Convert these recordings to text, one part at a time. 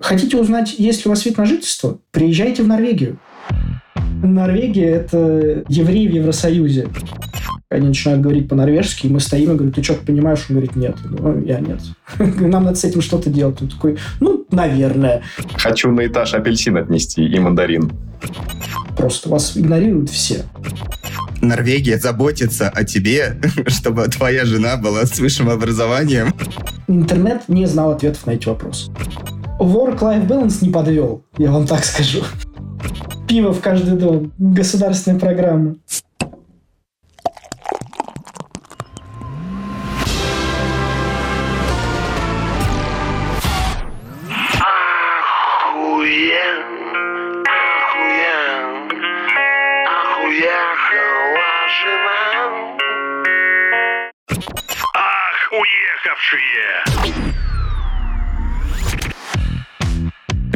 Хотите узнать, есть ли у вас вид на жительство? Приезжайте в Норвегию. Норвегия – это евреи в Евросоюзе. Они начинают говорить по-норвежски, и мы стоим и говорим, ты что-то понимаешь? Он говорит, нет. Ну, я нет. Нам надо с этим что-то делать. Он такой, ну, наверное. Хочу на этаж апельсин отнести и мандарин. Просто вас игнорируют все. Норвегия заботится о тебе, чтобы твоя жена была с высшим образованием. Интернет не знал ответов на эти вопросы. Work-life balance не подвел, я вам так скажу. Пиво в каждый дом. Государственная программа.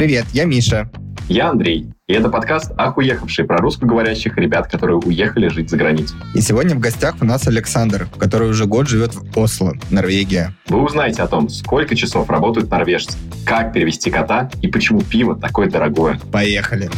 Привет, я Миша. Я Андрей, и это подкаст «Ах, уехавший» про русскоговорящих ребят, которые уехали жить за границу. И сегодня в гостях у нас Александр, который уже год живет в Осло, Норвегия. Вы узнаете о том, сколько часов работают норвежцы, как перевести кота и почему пиво такое дорогое. Поехали!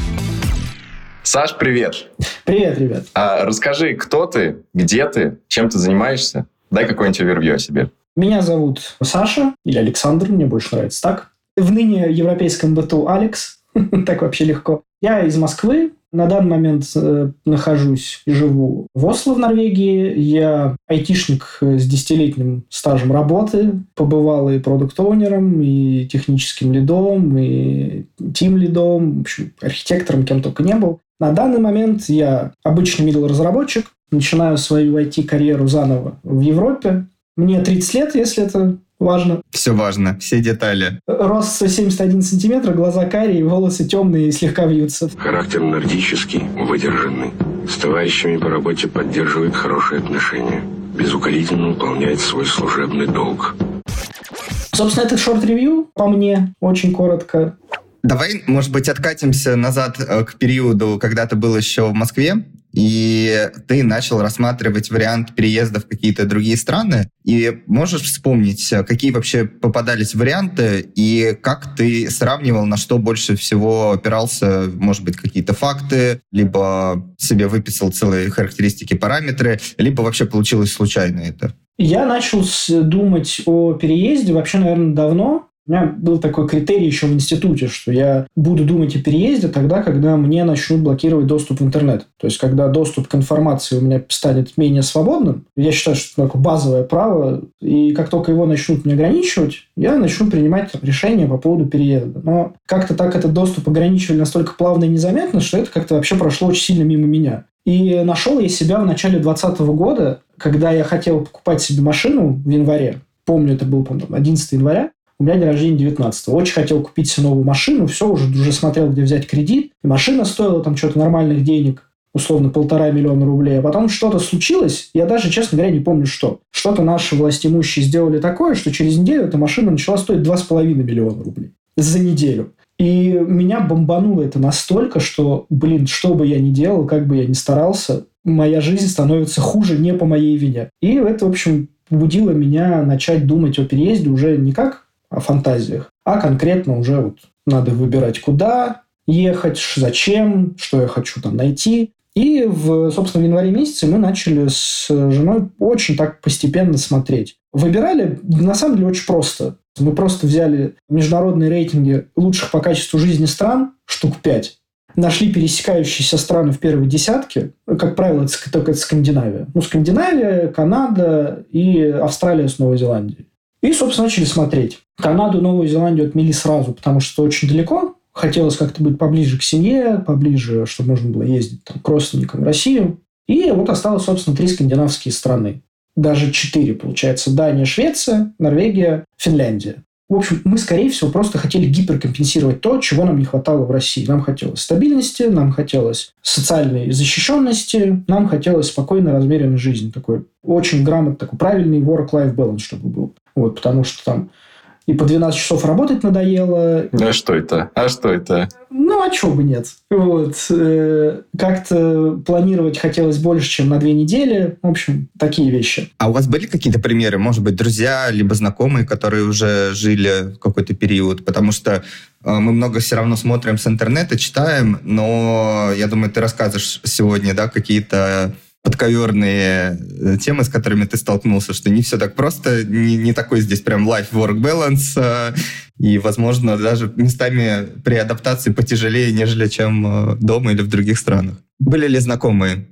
Саш, привет! Привет, ребят! А, расскажи, кто ты, где ты, чем ты занимаешься? Дай какое-нибудь овервью о себе. Меня зовут Саша, или Александр, мне больше нравится так. В ныне европейском быту Алекс, так вообще легко. Я из Москвы, на данный момент э, нахожусь и живу в Осло, в Норвегии. Я айтишник с десятилетним стажем работы. Побывал и продукт-оунером, и техническим лидом, и тим-лидом, в общем, архитектором, кем только не был. На данный момент я обычный middle разработчик начинаю свою IT-карьеру заново в Европе. Мне 30 лет, если это важно. Все важно, все детали. Рост 171 сантиметр, глаза карие, волосы темные и слегка вьются. Характер нордический, выдержанный. С товарищами по работе поддерживает хорошие отношения. Безукоризненно выполняет свой служебный долг. Собственно, это шорт-ревью по мне, очень коротко. Давай, может быть, откатимся назад э, к периоду, когда ты был еще в Москве и ты начал рассматривать вариант переезда в какие-то другие страны. И можешь вспомнить, какие вообще попадались варианты и как ты сравнивал, на что больше всего опирался, может быть, какие-то факты, либо себе выписал целые характеристики, параметры, либо вообще получилось случайно это? Я начал думать о переезде вообще, наверное, давно. У меня был такой критерий еще в институте, что я буду думать о переезде тогда, когда мне начнут блокировать доступ в интернет. То есть, когда доступ к информации у меня станет менее свободным, я считаю, что это такое базовое право, и как только его начнут мне ограничивать, я начну принимать решения по поводу переезда. Но как-то так этот доступ ограничивали настолько плавно и незаметно, что это как-то вообще прошло очень сильно мимо меня. И нашел я себя в начале 2020 года, когда я хотел покупать себе машину в январе. Помню, это был, по 11 января. У меня день рождения 19 -го. Очень хотел купить себе новую машину. Все, уже, уже смотрел, где взять кредит. И машина стоила там что-то нормальных денег условно полтора миллиона рублей, а потом что-то случилось, я даже, честно говоря, не помню что. Что-то наши властимущие сделали такое, что через неделю эта машина начала стоить 2,5 миллиона рублей за неделю. И меня бомбануло это настолько, что, блин, что бы я ни делал, как бы я ни старался, моя жизнь становится хуже не по моей вине. И это, в общем, побудило меня начать думать о переезде уже не как фантазиях, а конкретно уже вот надо выбирать, куда ехать, зачем, что я хочу там найти. И, в, собственно, в январе месяце мы начали с женой очень так постепенно смотреть. Выбирали, на самом деле, очень просто. Мы просто взяли международные рейтинги лучших по качеству жизни стран, штук пять, нашли пересекающиеся страны в первой десятке. Как правило, это это Скандинавия. Ну, Скандинавия, Канада и Австралия с Новой Зеландией. И, собственно, начали смотреть. Канаду, Новую Зеландию отмели сразу, потому что очень далеко. Хотелось как-то быть поближе к семье, поближе, чтобы можно было ездить там, к родственникам в Россию. И вот осталось, собственно, три скандинавские страны. Даже четыре, получается. Дания, Швеция, Норвегия, Финляндия. В общем, мы, скорее всего, просто хотели гиперкомпенсировать то, чего нам не хватало в России. Нам хотелось стабильности, нам хотелось социальной защищенности, нам хотелось спокойной, размеренной жизни. Такой очень грамотный, такой правильный work-life balance, чтобы был. Вот, потому что там и по 12 часов работать надоело. А что это? А что это? Ну, а чего бы нет? Вот. Э, как-то планировать хотелось больше, чем на две недели. В общем, такие вещи. А у вас были какие-то примеры? Может быть, друзья, либо знакомые, которые уже жили в какой-то период? Потому что э, мы много все равно смотрим с интернета, читаем, но я думаю, ты расскажешь сегодня, да, какие-то подковерные э, темы, с которыми ты столкнулся, что не все так просто, не, не такой здесь прям life-work balance, э, и, возможно, даже местами при адаптации потяжелее, нежели чем э, дома или в других странах. Были ли знакомые?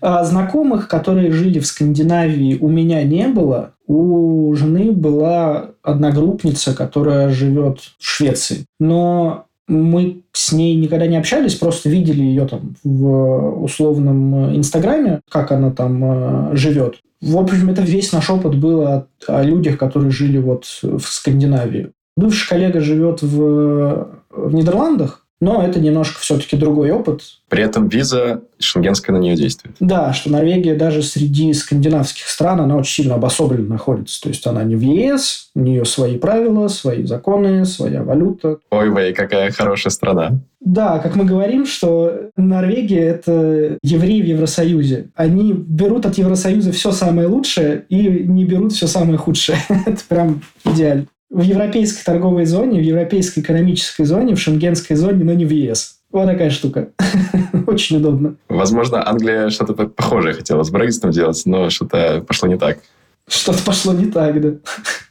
А знакомых, которые жили в Скандинавии, у меня не было. У жены была одногруппница, которая живет в Швеции. Но мы с ней никогда не общались, просто видели ее там в условном Инстаграме, как она там э, живет. В общем, это весь наш опыт был о, о людях, которые жили вот в Скандинавии. Бывший коллега живет в, в Нидерландах, но это немножко все-таки другой опыт. При этом виза шенгенская на нее действует. Да, что Норвегия даже среди скандинавских стран, она очень сильно обособленно находится. То есть она не в ЕС, у нее свои правила, свои законы, своя валюта. Ой, вей, какая хорошая страна. Да, как мы говорим, что Норвегия – это евреи в Евросоюзе. Они берут от Евросоюза все самое лучшее и не берут все самое худшее. это прям идеально в европейской торговой зоне, в европейской экономической зоне, в шенгенской зоне, но не в ЕС. Вот такая штука. Очень удобно. Возможно, Англия что-то похожее хотела с Брекситом делать, но что-то пошло не так. Что-то пошло не так, да.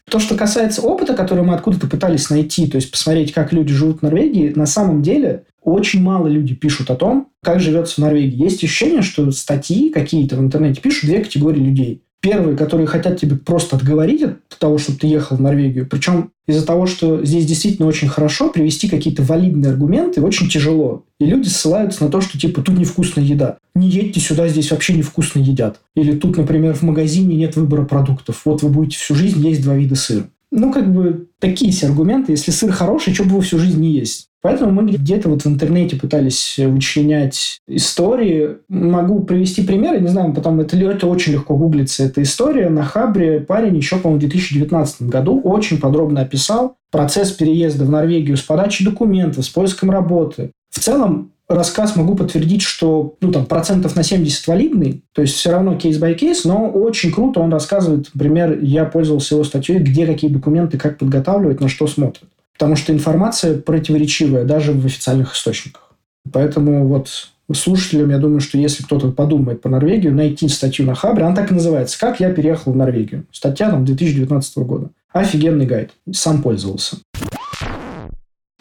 То, что касается опыта, который мы откуда-то пытались найти, то есть посмотреть, как люди живут в Норвегии, на самом деле очень мало люди пишут о том, как живется в Норвегии. Есть ощущение, что статьи какие-то в интернете пишут две категории людей. Первые, которые хотят тебе просто отговорить от того, чтобы ты ехал в Норвегию. Причем из-за того, что здесь действительно очень хорошо, привести какие-то валидные аргументы очень тяжело. И люди ссылаются на то, что типа тут невкусная еда. Не едьте сюда, здесь вообще невкусно едят. Или тут, например, в магазине нет выбора продуктов. Вот вы будете всю жизнь есть два вида сыра. Ну, как бы такие все аргументы. Если сыр хороший, что бы его всю жизнь не есть? Поэтому мы где-то вот в интернете пытались вычленять истории. Могу привести примеры, не знаю, потом это, это очень легко гуглится. Эта история на Хабре парень еще, по-моему, в 2019 году очень подробно описал процесс переезда в Норвегию с подачей документов, с поиском работы. В целом, рассказ могу подтвердить, что ну, там, процентов на 70 валидный, то есть все равно case-by-case, но очень круто он рассказывает, например, я пользовался его статьей, где какие документы, как подготавливать, на что смотрят. Потому что информация противоречивая даже в официальных источниках. Поэтому вот слушателям, я думаю, что если кто-то подумает по Норвегию, найти статью на Хабре, она так и называется «Как я переехал в Норвегию». Статья там 2019 года. Офигенный гайд. Сам пользовался.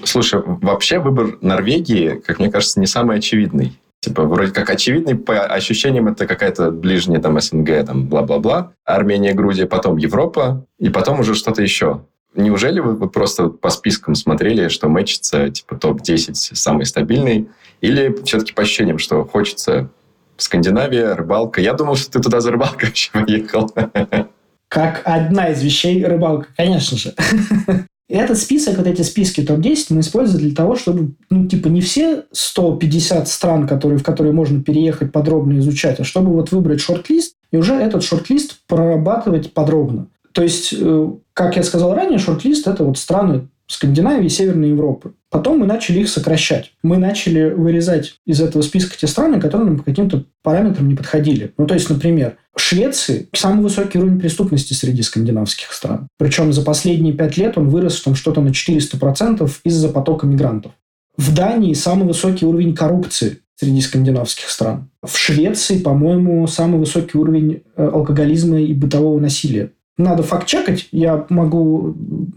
Слушай, вообще выбор Норвегии, как мне кажется, не самый очевидный. Типа, вроде как очевидный, по ощущениям, это какая-то ближняя там СНГ, там, бла-бла-бла. Армения, Грузия, потом Европа, и потом уже что-то еще. Неужели вы, просто по спискам смотрели, что мэчится, типа, топ-10 самый стабильный? Или все-таки по ощущениям, что хочется Скандинавия, рыбалка? Я думал, что ты туда за рыбалкой вообще поехал. Как одна из вещей рыбалка, конечно же. Этот список, вот эти списки топ-10 мы используем для того, чтобы, ну, типа, не все 150 стран, которые, в которые можно переехать, подробно изучать, а чтобы вот выбрать шорт-лист и уже этот шорт-лист прорабатывать подробно. То есть, э, как я сказал ранее, шорт-лист – это вот страны Скандинавии и Северной Европы. Потом мы начали их сокращать. Мы начали вырезать из этого списка те страны, которые нам по каким-то параметрам не подходили. Ну, то есть, например, в Швеции самый высокий уровень преступности среди скандинавских стран. Причем за последние пять лет он вырос там что-то на 400% из-за потока мигрантов. В Дании самый высокий уровень коррупции среди скандинавских стран. В Швеции, по-моему, самый высокий уровень э, алкоголизма и бытового насилия надо факт-чекать, я могу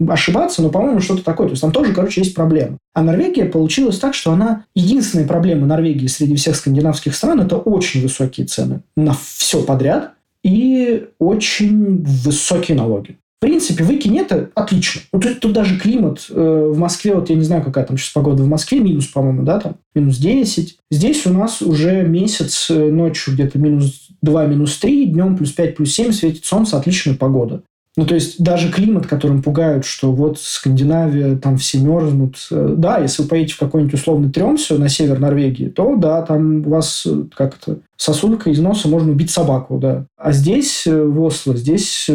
ошибаться, но, по-моему, что-то такое. То есть там тоже, короче, есть проблема. А Норвегия получилась так, что она... Единственная проблема Норвегии среди всех скандинавских стран – это очень высокие цены на все подряд и очень высокие налоги. В принципе, выкинь это, отлично. Ну, тут, тут даже климат э, в Москве, вот я не знаю, какая там сейчас погода в Москве, минус, по-моему, да, там, минус 10. Здесь у нас уже месяц э, ночью где-то минус 2, минус 3, днем плюс 5, плюс 7, светит солнце, отличная погода. Ну, то есть даже климат, которым пугают, что вот Скандинавия, там все мерзнут. Э, да, если вы поедете в какой-нибудь условный Тремсю на север Норвегии, то да, там у вас э, как то сосулька из носа можно убить собаку, да. А здесь, в Осло, здесь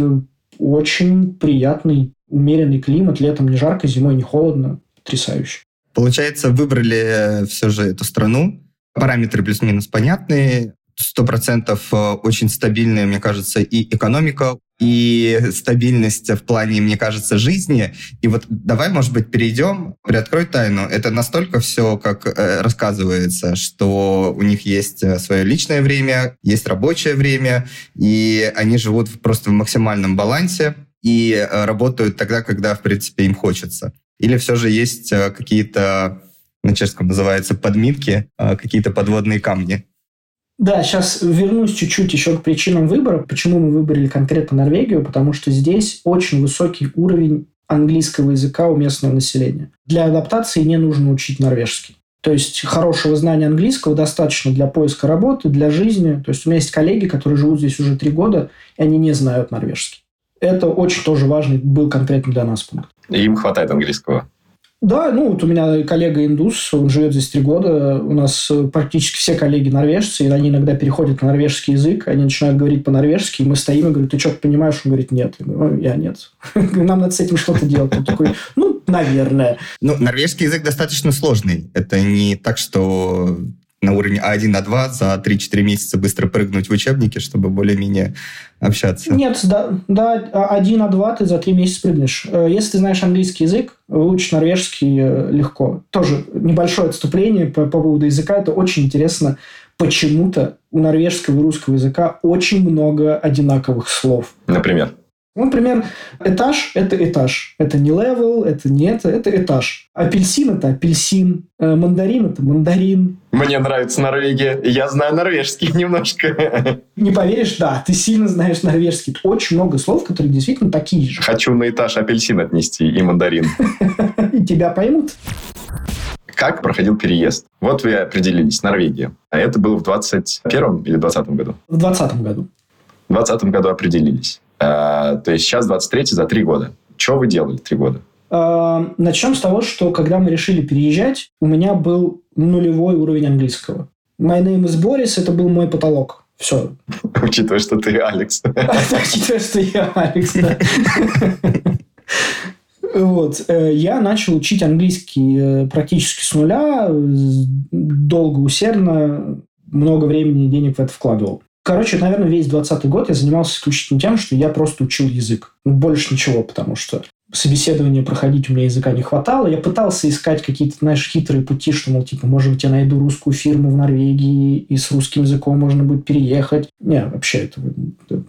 очень приятный умеренный климат, летом не жарко, зимой не холодно. Потрясающе. Получается, выбрали все же эту страну. Параметры плюс-минус понятные. Сто процентов э, очень стабильная, мне кажется, и экономика, и стабильность в плане, мне кажется, жизни. И вот давай, может быть, перейдем, приоткрой тайну. Это настолько все, как э, рассказывается, что у них есть э, свое личное время, есть рабочее время, и они живут просто в максимальном балансе и э, работают тогда, когда, в принципе, им хочется. Или все же есть э, какие-то, на чешском называется, подмитки, э, какие-то подводные камни? Да, сейчас вернусь чуть-чуть еще к причинам выбора. Почему мы выбрали конкретно Норвегию? Потому что здесь очень высокий уровень английского языка у местного населения. Для адаптации не нужно учить норвежский. То есть хорошего знания английского достаточно для поиска работы, для жизни. То есть у меня есть коллеги, которые живут здесь уже три года, и они не знают норвежский. Это очень тоже важный был конкретно для нас пункт. Им хватает английского. Да, ну вот у меня коллега индус, он живет здесь три года. У нас э, практически все коллеги норвежцы, и они иногда переходят на норвежский язык, они начинают говорить по-норвежски, и мы стоим и говорим, ты что-то понимаешь? Он говорит, нет. Я говорю, я нет. Нам надо с этим что-то делать. Он такой, ну, наверное. Ну, норвежский язык достаточно сложный. Это не так, что на уровне А1, А2 за 3-4 месяца быстро прыгнуть в учебники, чтобы более-менее общаться? Нет, да, да, А1, А2 ты за 3 месяца прыгнешь. Э, если ты знаешь английский язык, выучить норвежский э, легко. Тоже небольшое отступление по, по поводу языка. Это очень интересно. Почему-то у норвежского и русского языка очень много одинаковых слов. Например? Ну, например, этаж – это этаж. Это не level, это не это, это этаж. Апельсин – это апельсин. Э, мандарин – это мандарин. Мне нравится Норвегия. Я знаю норвежский немножко. Не поверишь, да, ты сильно знаешь норвежский. Очень много слов, которые действительно такие же. Хочу на этаж апельсин отнести и мандарин. И тебя поймут. Как проходил переезд? Вот вы определились, Норвегия. А это было в 21 или 20 году? В 20 году. В 20 году определились. А, то есть сейчас 23 за три года. Что вы делали три года? А, начнем с того, что когда мы решили переезжать, у меня был нулевой уровень английского. My name is Boris, это был мой потолок. Все. Учитывая, что ты Алекс. Учитывая, что я Алекс, да. Вот. Э, я начал учить английский э, практически с нуля, долго, усердно, много времени и денег в это вкладывал. Короче, наверное, весь 20 год я занимался исключительно тем, что я просто учил язык. Ну, больше ничего, потому что собеседование проходить у меня языка не хватало. Я пытался искать какие-то, знаешь, хитрые пути, что, мол, типа, может быть, я найду русскую фирму в Норвегии, и с русским языком можно будет переехать. Не, вообще это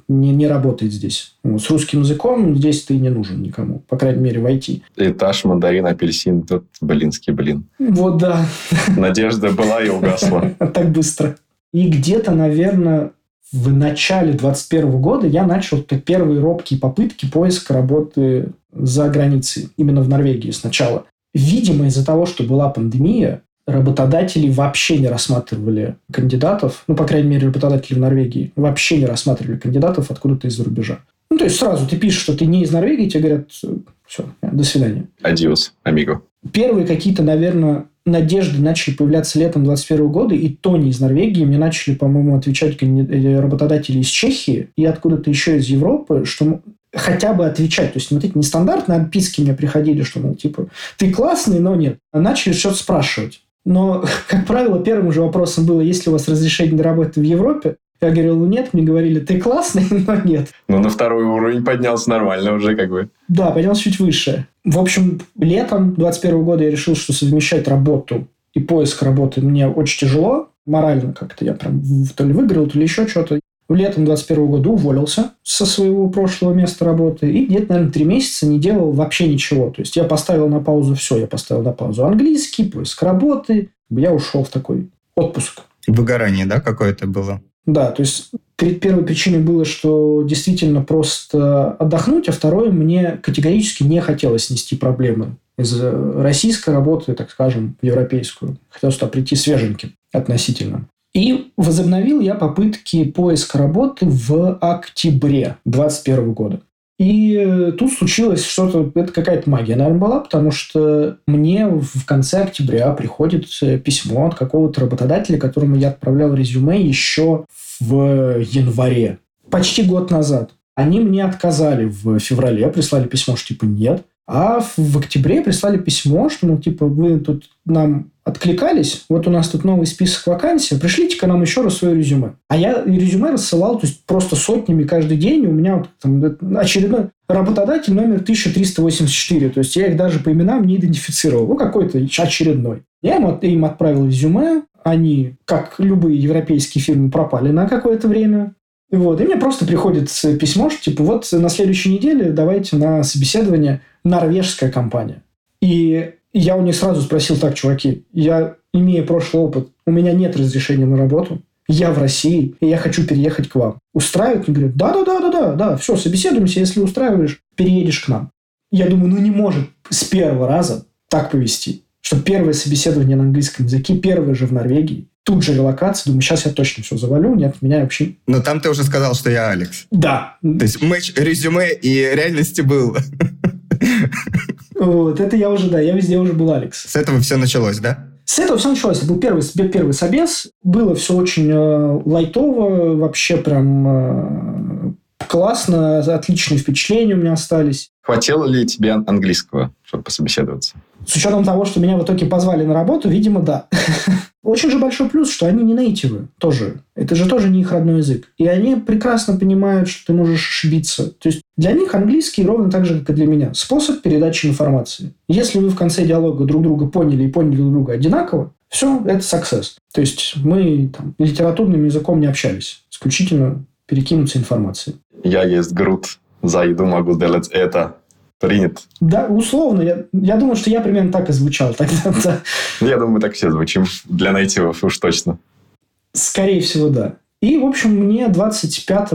не, не работает здесь. Ну, с русским языком здесь ты не нужен никому, по крайней мере, в IT. Этаж, мандарин, апельсин, тут блинский блин. Вот да. Надежда была и угасла. Так быстро. И где-то, наверное, в начале 2021 года я начал первые робкие попытки поиска работы за границей, именно в Норвегии сначала. Видимо, из-за того, что была пандемия, работодатели вообще не рассматривали кандидатов, ну, по крайней мере, работодатели в Норвегии вообще не рассматривали кандидатов откуда-то из-за рубежа. Ну, то есть сразу ты пишешь, что ты не из Норвегии, тебе говорят, все, до свидания. Адиос, амиго. Первые какие-то, наверное, надежды начали появляться летом 2021 года, и то не из Норвегии. Мне начали, по-моему, отвечать э, работодатели из Чехии и откуда-то еще из Европы, что хотя бы отвечать. То есть, эти нестандартные отписки мне приходили, что, ну, типа, ты классный, но нет. А начали что-то спрашивать. Но, как правило, первым же вопросом было, есть ли у вас разрешение на работу в Европе? Я говорил, ну нет, мне говорили, ты классный, но нет. Ну, на второй уровень поднялся нормально уже как бы. Да, поднялся чуть выше. В общем, летом 21 года я решил, что совмещать работу и поиск работы мне очень тяжело. Морально как-то я прям то ли выиграл, то ли еще что-то. Летом 21 года уволился со своего прошлого места работы и где-то, наверное, три месяца не делал вообще ничего. То есть я поставил на паузу все. Я поставил на паузу английский, поиск работы. Я ушел в такой отпуск. Выгорание, да, какое-то было? Да, то есть первой причиной было, что действительно просто отдохнуть, а второе, мне категорически не хотелось нести проблемы из российской работы, так скажем, в европейскую. Хотелось туда прийти свеженьким относительно. И возобновил я попытки поиска работы в октябре 2021 года. И тут случилось что-то, это какая-то магия, наверное, была, потому что мне в конце октября приходит письмо от какого-то работодателя, которому я отправлял резюме еще в январе, почти год назад. Они мне отказали в феврале, прислали письмо, что типа нет. А в октябре прислали письмо, что, ну, типа, вы тут нам откликались, вот у нас тут новый список вакансий, пришлите-ка нам еще раз свое резюме. А я резюме рассылал, то есть просто сотнями каждый день. У меня вот, там, очередной работодатель номер 1384. То есть я их даже по именам не идентифицировал. Ну, какой-то очередной. Я им, им отправил резюме. Они, как любые европейские фирмы, пропали на какое-то время. Вот. И мне просто приходит письмо, что типа вот на следующей неделе давайте на собеседование норвежская компания. И я у них сразу спросил, так, чуваки, я имею прошлый опыт, у меня нет разрешения на работу, я в России, и я хочу переехать к вам. Устраивают? Они говорят, да-да-да-да-да, да, все, собеседуемся, если устраиваешь, переедешь к нам. Я думаю, ну не может с первого раза так повести, что первое собеседование на английском языке, первое же в Норвегии, тут же релокация, думаю, сейчас я точно все завалю, нет, меня вообще... Но там ты уже сказал, что я Алекс. Да. То есть матч резюме и реальности был. Вот, это я уже, да, я везде уже был Алекс. С этого все началось, да? С этого все началось. Это был первый, первый собес. Было все очень э, лайтово, вообще прям э, классно, отличные впечатления у меня остались. Хватило ли тебе английского, чтобы пособеседоваться? С учетом того, что меня в итоге позвали на работу, видимо, да. Очень же большой плюс, что они не нейтивы тоже. Это же тоже не их родной язык. И они прекрасно понимают, что ты можешь ошибиться. То есть для них английский ровно так же, как и для меня. Способ передачи информации. Если вы в конце диалога друг друга поняли и поняли друг друга одинаково, все, это success. То есть мы там, литературным языком не общались. Исключительно перекинуться информацией. Я есть груд, за еду могу делать это принят. Да, условно. Я, я думаю, что я примерно так и звучал тогда. Да. Я думаю, мы так все звучим для нейтивов уж точно. Скорее всего, да. И, в общем, мне 25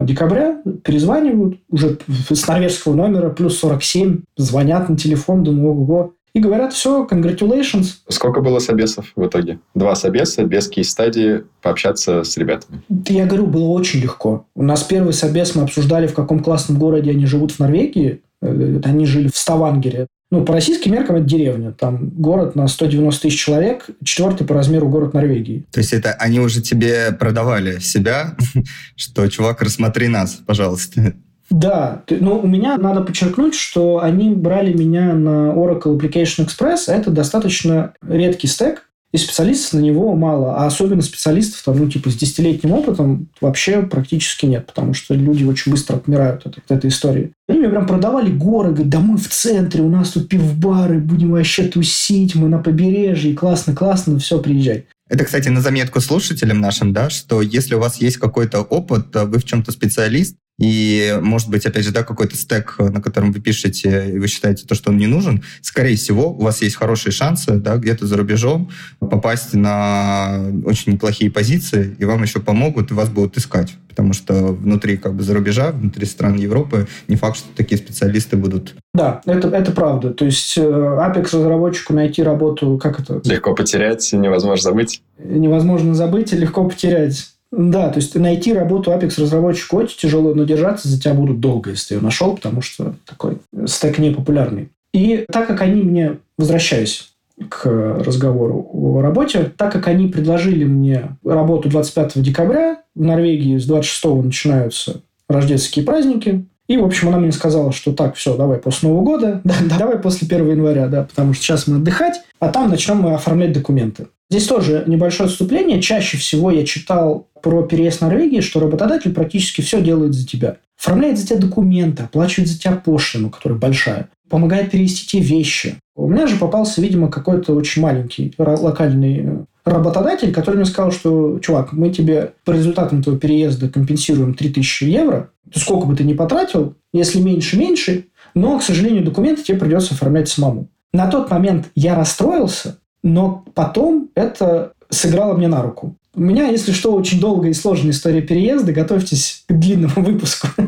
декабря перезванивают уже с норвежского номера, плюс 47, звонят на телефон, думаю, ого-го. И говорят, все, congratulations. Сколько было собесов в итоге? Два собеса, без кейс-стадии, пообщаться с ребятами. Я говорю, было очень легко. У нас первый собес мы обсуждали, в каком классном городе они живут в Норвегии. Э, они жили в Ставангере. Ну, по российским меркам это деревня. Там город на 190 тысяч человек, четвертый по размеру город Норвегии. То есть это они уже тебе продавали себя, что, чувак, рассмотри нас, пожалуйста. Да, но у меня надо подчеркнуть, что они брали меня на Oracle Application Express, а это достаточно редкий стек, и специалистов на него мало, а особенно специалистов, там, ну, типа, с десятилетним опытом вообще практически нет, потому что люди очень быстро отмирают от, от этой истории. Они мне прям продавали горы, говорят, да мы в центре, у нас тут пивбары, будем вообще тусить, мы на побережье, классно-классно, все, приезжай. Это, кстати, на заметку слушателям нашим, да, что если у вас есть какой-то опыт, вы в чем-то специалист, и, может быть, опять же, да, какой-то стек, на котором вы пишете, и вы считаете то, что он не нужен, скорее всего, у вас есть хорошие шансы, да, где-то за рубежом попасть на очень неплохие позиции, и вам еще помогут, и вас будут искать. Потому что внутри как бы за рубежа, внутри стран Европы, не факт, что такие специалисты будут. Да, это, это правда. То есть э, Apex-разработчику найти работу, как это? Легко потерять, невозможно забыть. Невозможно забыть и легко потерять. Да, то есть найти работу Apex разработчику очень тяжело, но держаться за тебя будут долго, если ты ее нашел, потому что такой стек не популярный. И так как они мне, возвращаюсь к разговору о работе, так как они предложили мне работу 25 декабря, в Норвегии с 26 начинаются рождественские праздники, и, в общем, она мне сказала, что так, все, давай после Нового года, да, давай после 1 января, да, потому что сейчас мы отдыхать, а там начнем мы оформлять документы. Здесь тоже небольшое отступление. Чаще всего я читал про переезд в Норвегии, что работодатель практически все делает за тебя. Оформляет за тебя документы, оплачивает за тебя пошлину, которая большая, помогает перевести те вещи. У меня же попался, видимо, какой-то очень маленький локальный работодатель, который мне сказал, что, чувак, мы тебе по результатам твоего переезда компенсируем 3000 евро, сколько бы ты ни потратил, если меньше, меньше, но, к сожалению, документы тебе придется оформлять самому. На тот момент я расстроился, но потом это сыграло мне на руку. У меня, если что, очень долгая и сложная история переезда. Готовьтесь к длинному выпуску.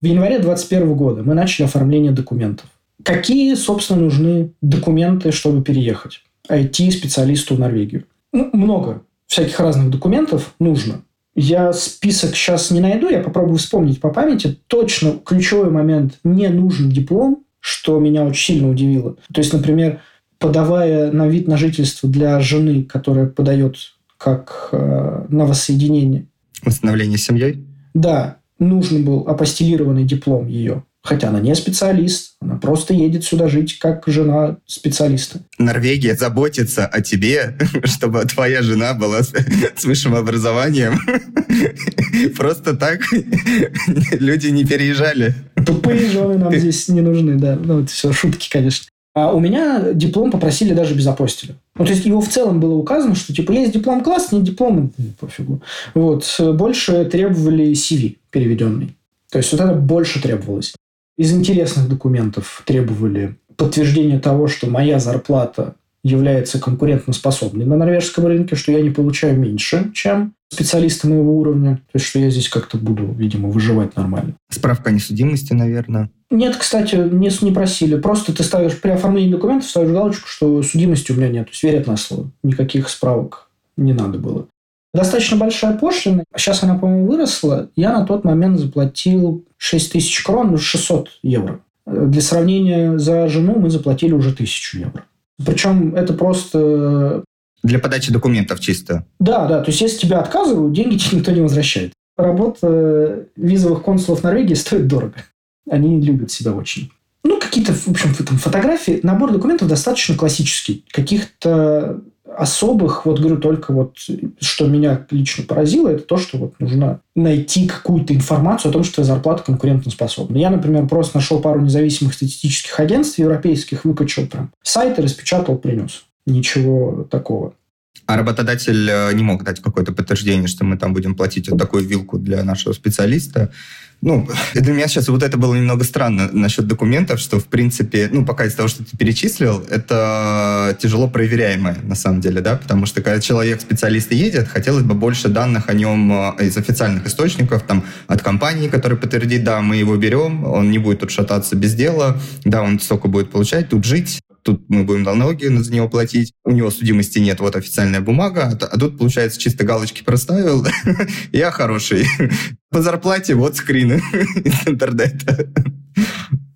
В январе 2021 года мы начали оформление документов. Какие, собственно, нужны документы, чтобы переехать? IT-специалисту в Норвегию. Ну, много всяких разных документов нужно. Я список сейчас не найду, я попробую вспомнить по памяти. Точно ключевой момент – не нужен диплом, что меня очень сильно удивило. То есть, например, подавая на вид на жительство для жены, которая подает как э, на воссоединение. Восстановление семьей? Да. нужен был апостилированный диплом ее. Хотя она не специалист, она просто едет сюда жить как жена специалиста. Норвегия заботится о тебе, чтобы твоя жена была с высшим образованием. Просто так люди не переезжали. Тупые жены нам здесь не нужны, да. Ну, это все шутки, конечно. А у меня диплом попросили даже без апостиля. Ну, то есть его в целом было указано, что типа есть диплом класс, нет диплома, пофигу. Вот. Больше требовали CV переведенный. То есть вот это больше требовалось. Из интересных документов требовали подтверждение того, что моя зарплата является конкурентоспособной на норвежском рынке, что я не получаю меньше, чем специалисты моего уровня. То есть, что я здесь как-то буду, видимо, выживать нормально. Справка о несудимости, наверное. Нет, кстати, не, не просили. Просто ты ставишь при оформлении документов, ставишь галочку, что судимости у меня нет. То есть, верят на слово. Никаких справок не надо было. Достаточно большая пошлина. Сейчас она, по-моему, выросла. Я на тот момент заплатил 6 тысяч крон, ну, 600 евро. Для сравнения, за жену мы заплатили уже тысячу евро. Причем это просто... Для подачи документов чисто? Да, да. То есть, если тебя отказывают, деньги тебе никто не возвращает. Работа визовых консулов Норвегии стоит дорого. Они любят себя очень. Ну, какие-то, в общем, там, фотографии. Набор документов достаточно классический. Каких-то особых, вот говорю, только вот, что меня лично поразило, это то, что вот нужно найти какую-то информацию о том, что твоя зарплата конкурентоспособна. Я, например, просто нашел пару независимых статистических агентств европейских, выкачал прям сайты, распечатал, принес. Ничего такого. А работодатель э, не мог дать какое-то подтверждение, что мы там будем платить вот такую вилку для нашего специалиста. Ну, для меня сейчас вот это было немного странно насчет документов, что, в принципе, ну, пока из того, что ты перечислил, это тяжело проверяемое, на самом деле, да, потому что когда человек, специалист едет, хотелось бы больше данных о нем э, из официальных источников, там, от компании, которая подтвердит, да, мы его берем, он не будет тут шататься без дела, да, он столько будет получать, тут жить, тут мы будем налоги за него платить, у него судимости нет, вот официальная бумага, а, а тут, получается, чисто галочки проставил, я хороший. По зарплате вот скрины из интернета.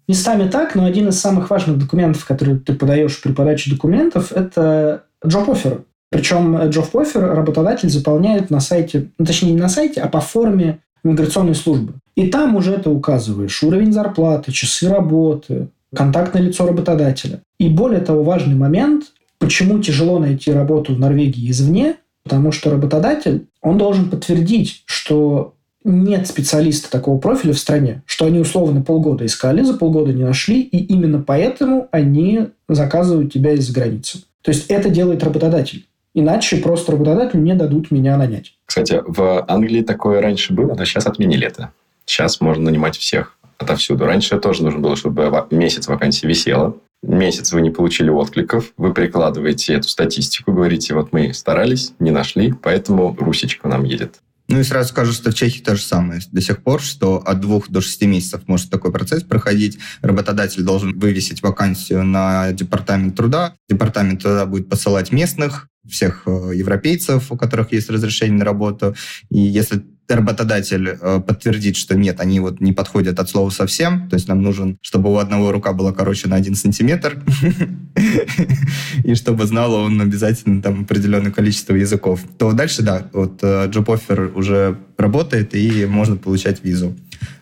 Местами так, но один из самых важных документов, которые ты подаешь при подаче документов, это job offer. Причем job offer работодатель заполняет на сайте, ну, точнее не на сайте, а по форме миграционной службы. И там уже ты указываешь уровень зарплаты, часы работы, контактное лицо работодателя. И более того, важный момент, почему тяжело найти работу в Норвегии извне, потому что работодатель, он должен подтвердить, что нет специалиста такого профиля в стране, что они условно полгода искали, за полгода не нашли, и именно поэтому они заказывают тебя из-за границы. То есть это делает работодатель. Иначе просто работодателю не дадут меня нанять. Кстати, в Англии такое раньше было, но сейчас отменили это. Сейчас можно нанимать всех отовсюду. Раньше тоже нужно было, чтобы месяц вакансии висела. Месяц вы не получили откликов, вы прикладываете эту статистику, говорите, вот мы старались, не нашли, поэтому русечка нам едет. Ну и сразу скажу, что в Чехии то же самое до сих пор, что от двух до шести месяцев может такой процесс проходить. Работодатель должен вывесить вакансию на департамент труда. Департамент труда будет посылать местных, всех э, европейцев, у которых есть разрешение на работу. И если работодатель э, подтвердит, что нет, они вот не подходят от слова совсем, то есть нам нужен, чтобы у одного рука была короче на один сантиметр, и чтобы знал он обязательно там определенное количество языков, то дальше, да, вот э, job offer уже работает, и можно получать визу.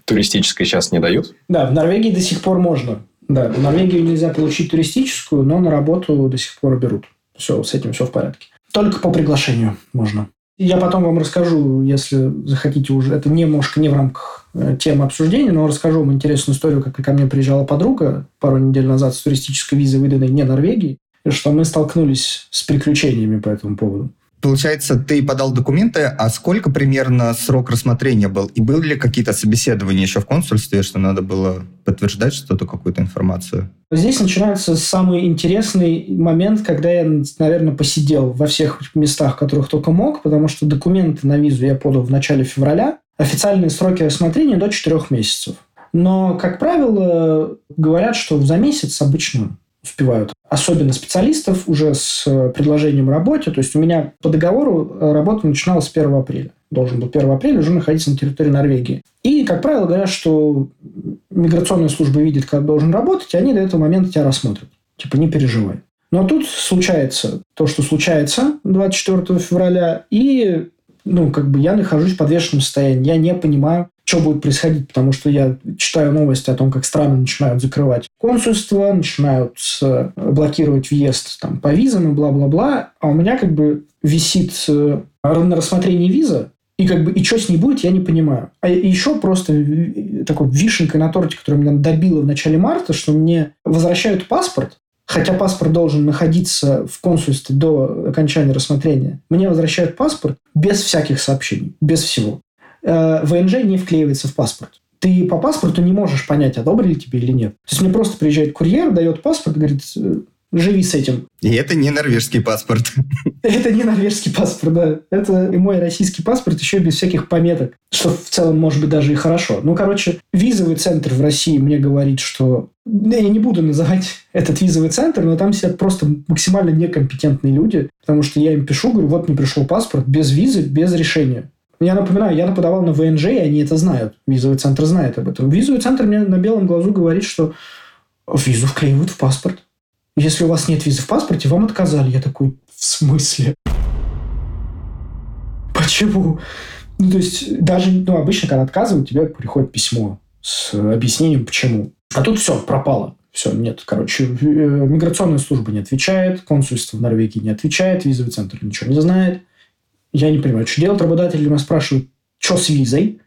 Туристической сейчас не дают? Да, в Норвегии до сих пор можно. Да, в Норвегии нельзя получить туристическую, но на работу до сих пор берут. Все, с этим все в порядке. Только по приглашению можно. Я потом вам расскажу, если захотите уже. Это немножко не в рамках э, темы обсуждения, но расскажу вам интересную историю, как ко мне приезжала подруга пару недель назад с туристической визой, выданной не Норвегии, что мы столкнулись с приключениями по этому поводу. Получается, ты подал документы, а сколько примерно срок рассмотрения был? И были ли какие-то собеседования еще в консульстве, что надо было подтверждать что-то, какую-то информацию? Здесь начинается самый интересный момент, когда я, наверное, посидел во всех местах, которых только мог, потому что документы на визу я подал в начале февраля. Официальные сроки рассмотрения до 4 месяцев. Но, как правило, говорят, что за месяц обычно успевают. Особенно специалистов уже с э, предложением работе. То есть у меня по договору э, работа начиналась с 1 апреля. Должен был 1 апреля уже находиться на территории Норвегии. И, как правило, говорят, что миграционная служба видит, как должен работать, и они до этого момента тебя рассмотрят. Типа, не переживай. Но тут случается то, что случается 24 февраля, и ну, как бы я нахожусь в подвешенном состоянии. Я не понимаю, что будет происходить, потому что я читаю новости о том, как страны начинают закрывать консульство, начинают э, блокировать въезд там, по визам и бла-бла-бла, а у меня как бы висит э, на рассмотрении виза, и как бы и что с ней будет, я не понимаю. А еще просто такой вишенкой на торте, которая меня добила в начале марта, что мне возвращают паспорт, хотя паспорт должен находиться в консульстве до окончания рассмотрения. Мне возвращают паспорт без всяких сообщений, без всего. Э, ВНЖ не вклеивается в паспорт. Ты по паспорту не можешь понять, одобрили тебе или нет. То есть мне просто приезжает курьер, дает паспорт, говорит, «Э, живи с этим. И это не норвежский паспорт. Это не норвежский паспорт, да. Это и мой российский паспорт еще без всяких пометок, что в целом может быть даже и хорошо. Ну, короче, визовый центр в России мне говорит, что... Я не буду называть этот визовый центр, но там сидят просто максимально некомпетентные люди, потому что я им пишу, говорю, вот мне пришел паспорт без визы, без решения. Я напоминаю, я подавал на ВНЖ, и они это знают. Визовый центр знает об этом. Визовый центр мне на белом глазу говорит, что визу вклеивают в паспорт. Если у вас нет визы в паспорте, вам отказали. Я такой, в смысле? Почему? Ну, то есть, даже ну, обычно, когда отказывают, тебе приходит письмо с объяснением, почему. А тут все, пропало. Все, нет, короче, э, миграционная служба не отвечает, консульство в Норвегии не отвечает, визовый центр ничего не знает. Я не понимаю, что делать. Работодатели меня спрашивают, что с визой?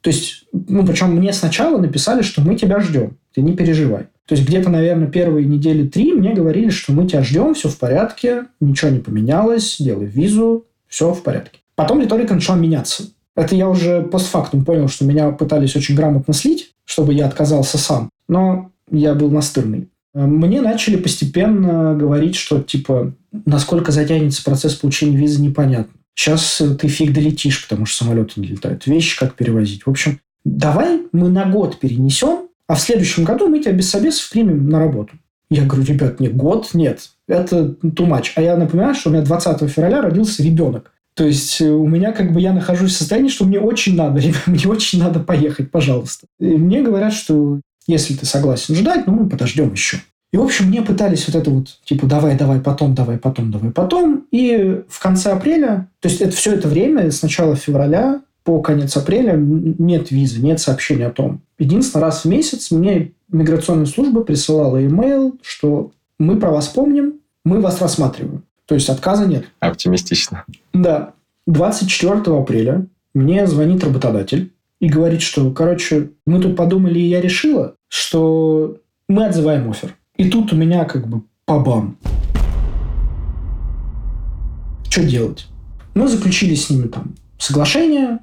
То есть, ну, причем мне сначала написали, что мы тебя ждем, ты не переживай. То есть где-то, наверное, первые недели три мне говорили, что мы тебя ждем, все в порядке, ничего не поменялось, делай визу, все в порядке. Потом риторика начала меняться. Это я уже постфактум понял, что меня пытались очень грамотно слить, чтобы я отказался сам. Но я был настырный. Мне начали постепенно говорить, что, типа, насколько затянется процесс получения визы, непонятно. Сейчас ты фиг долетишь, потому что самолеты не летают. Вещи как перевозить. В общем, давай мы на год перенесем, а в следующем году мы тебя без собесов примем на работу. Я говорю, ребят, нет, год нет. Это much. А я напоминаю, что у меня 20 февраля родился ребенок. То есть э, у меня как бы я нахожусь в состоянии, что мне очень надо, мне очень надо поехать, пожалуйста. И мне говорят, что если ты согласен ждать, ну мы подождем еще. И, в общем, мне пытались вот это вот, типа, давай, давай, потом, давай, потом, давай, потом. И в конце апреля, то есть это все это время, с начала февраля по конец апреля нет визы, нет сообщения о том. Единственный раз в месяц мне миграционная служба присылала имейл, что мы про вас помним, мы вас рассматриваем. То есть отказа нет. Оптимистично. Да. 24 апреля мне звонит работодатель и говорит, что, короче, мы тут подумали, и я решила, что мы отзываем офер. И тут у меня как бы пабам. Что делать? Мы заключили с ними там соглашение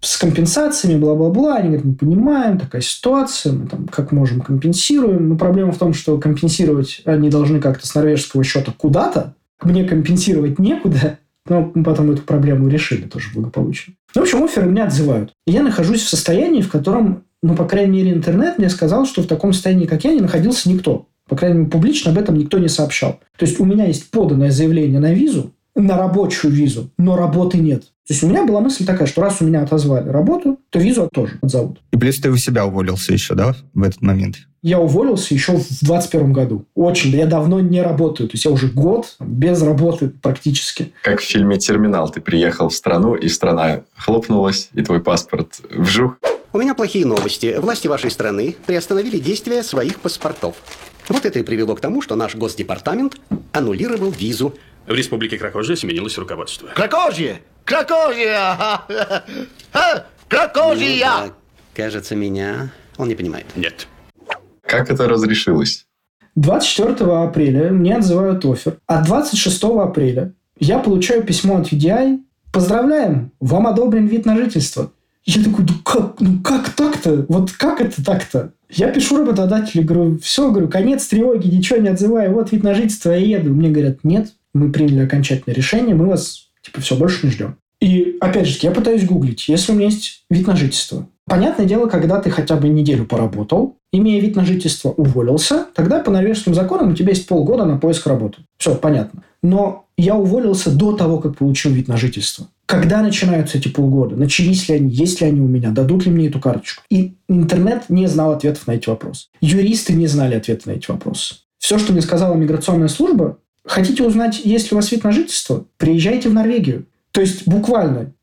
с компенсациями, бла-бла-бла. Они говорят, мы понимаем, такая ситуация, мы там как можем компенсируем. Но проблема в том, что компенсировать они должны как-то с норвежского счета куда-то. Мне компенсировать некуда. Но мы потом эту проблему решили тоже благополучно. В общем, оферы меня отзывают. Я нахожусь в состоянии, в котором, ну, по крайней мере, интернет мне сказал, что в таком состоянии, как я, не находился никто. По крайней мере, публично об этом никто не сообщал. То есть у меня есть поданное заявление на визу, на рабочую визу, но работы нет. То есть у меня была мысль такая, что раз у меня отозвали работу, то визу тоже отзовут. И плюс ты у себя уволился еще, да, в этот момент? Я уволился еще в 21 году. Очень. Я давно не работаю. То есть я уже год без работы практически. Как в фильме «Терминал». Ты приехал в страну, и страна хлопнулась, и твой паспорт вжух. У меня плохие новости. Власти вашей страны приостановили действие своих паспортов. Вот это и привело к тому, что наш госдепартамент аннулировал визу. В Республике Кракожия сменилось руководство. Кракожия! Кракожия! Кракожия! Ну да, кажется, меня он не понимает. Нет. Как это разрешилось? 24 апреля мне отзывают офер, а 26 апреля я получаю письмо от VDI. Поздравляем, вам одобрен вид на жительство. Я такой, ну как, ну как так-то? Вот как это так-то? Я пишу работодателю, говорю, все, говорю, конец тревоги, ничего не отзываю, вот вид на жительство, я еду. Мне говорят, нет, мы приняли окончательное решение, мы вас, типа, все, больше не ждем. И, опять же, я пытаюсь гуглить, если у меня есть вид на жительство. Понятное дело, когда ты хотя бы неделю поработал, имея вид на жительство, уволился, тогда по норвежским законам у тебя есть полгода на поиск работы. Все, понятно. Но я уволился до того, как получил вид на жительство. Когда начинаются эти полгода? Начались ли они? Есть ли они у меня? Дадут ли мне эту карточку? И интернет не знал ответов на эти вопросы. Юристы не знали ответов на эти вопросы. Все, что мне сказала миграционная служба, хотите узнать, есть ли у вас вид на жительство? Приезжайте в Норвегию. То есть буквально,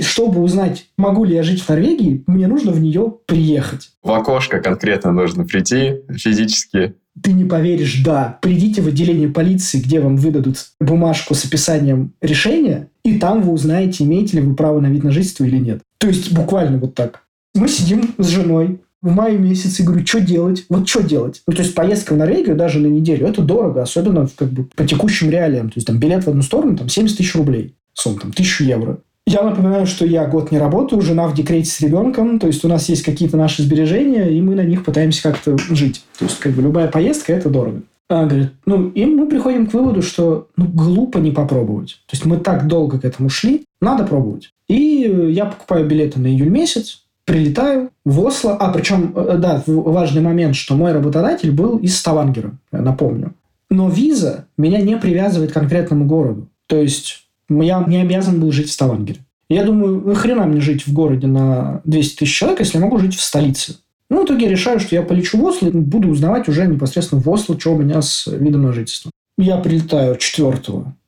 чтобы узнать, могу ли я жить в Норвегии, мне нужно в нее приехать. В окошко конкретно нужно прийти физически. Ты не поверишь, да. Придите в отделение полиции, где вам выдадут бумажку с описанием решения, и там вы узнаете, имеете ли вы право на вид на жительство или нет. То есть буквально вот так. Мы сидим с женой, в мае месяце и говорю, что делать? Вот что делать? Ну, то есть поездка в Норвегию даже на неделю, это дорого, особенно как бы по текущим реалиям. То есть там билет в одну сторону, там 70 тысяч рублей, сумма там тысячу евро. Я напоминаю, что я год не работаю, жена в декрете с ребенком, то есть у нас есть какие-то наши сбережения, и мы на них пытаемся как-то жить. То есть как бы любая поездка – это дорого. Она говорит, ну, и мы приходим к выводу, что ну, глупо не попробовать. То есть мы так долго к этому шли, надо пробовать. И я покупаю билеты на июль месяц, прилетаю в Осло. А, причем, э, да, важный момент, что мой работодатель был из Ставангера, напомню. Но виза меня не привязывает к конкретному городу. То есть я не обязан был жить в Ставангере. Я думаю, нахрена мне жить в городе на 200 тысяч человек, если я могу жить в столице? Ну, в итоге я решаю, что я полечу в Осло и буду узнавать уже непосредственно в Осло, что у меня с видом на жительство. Я прилетаю 4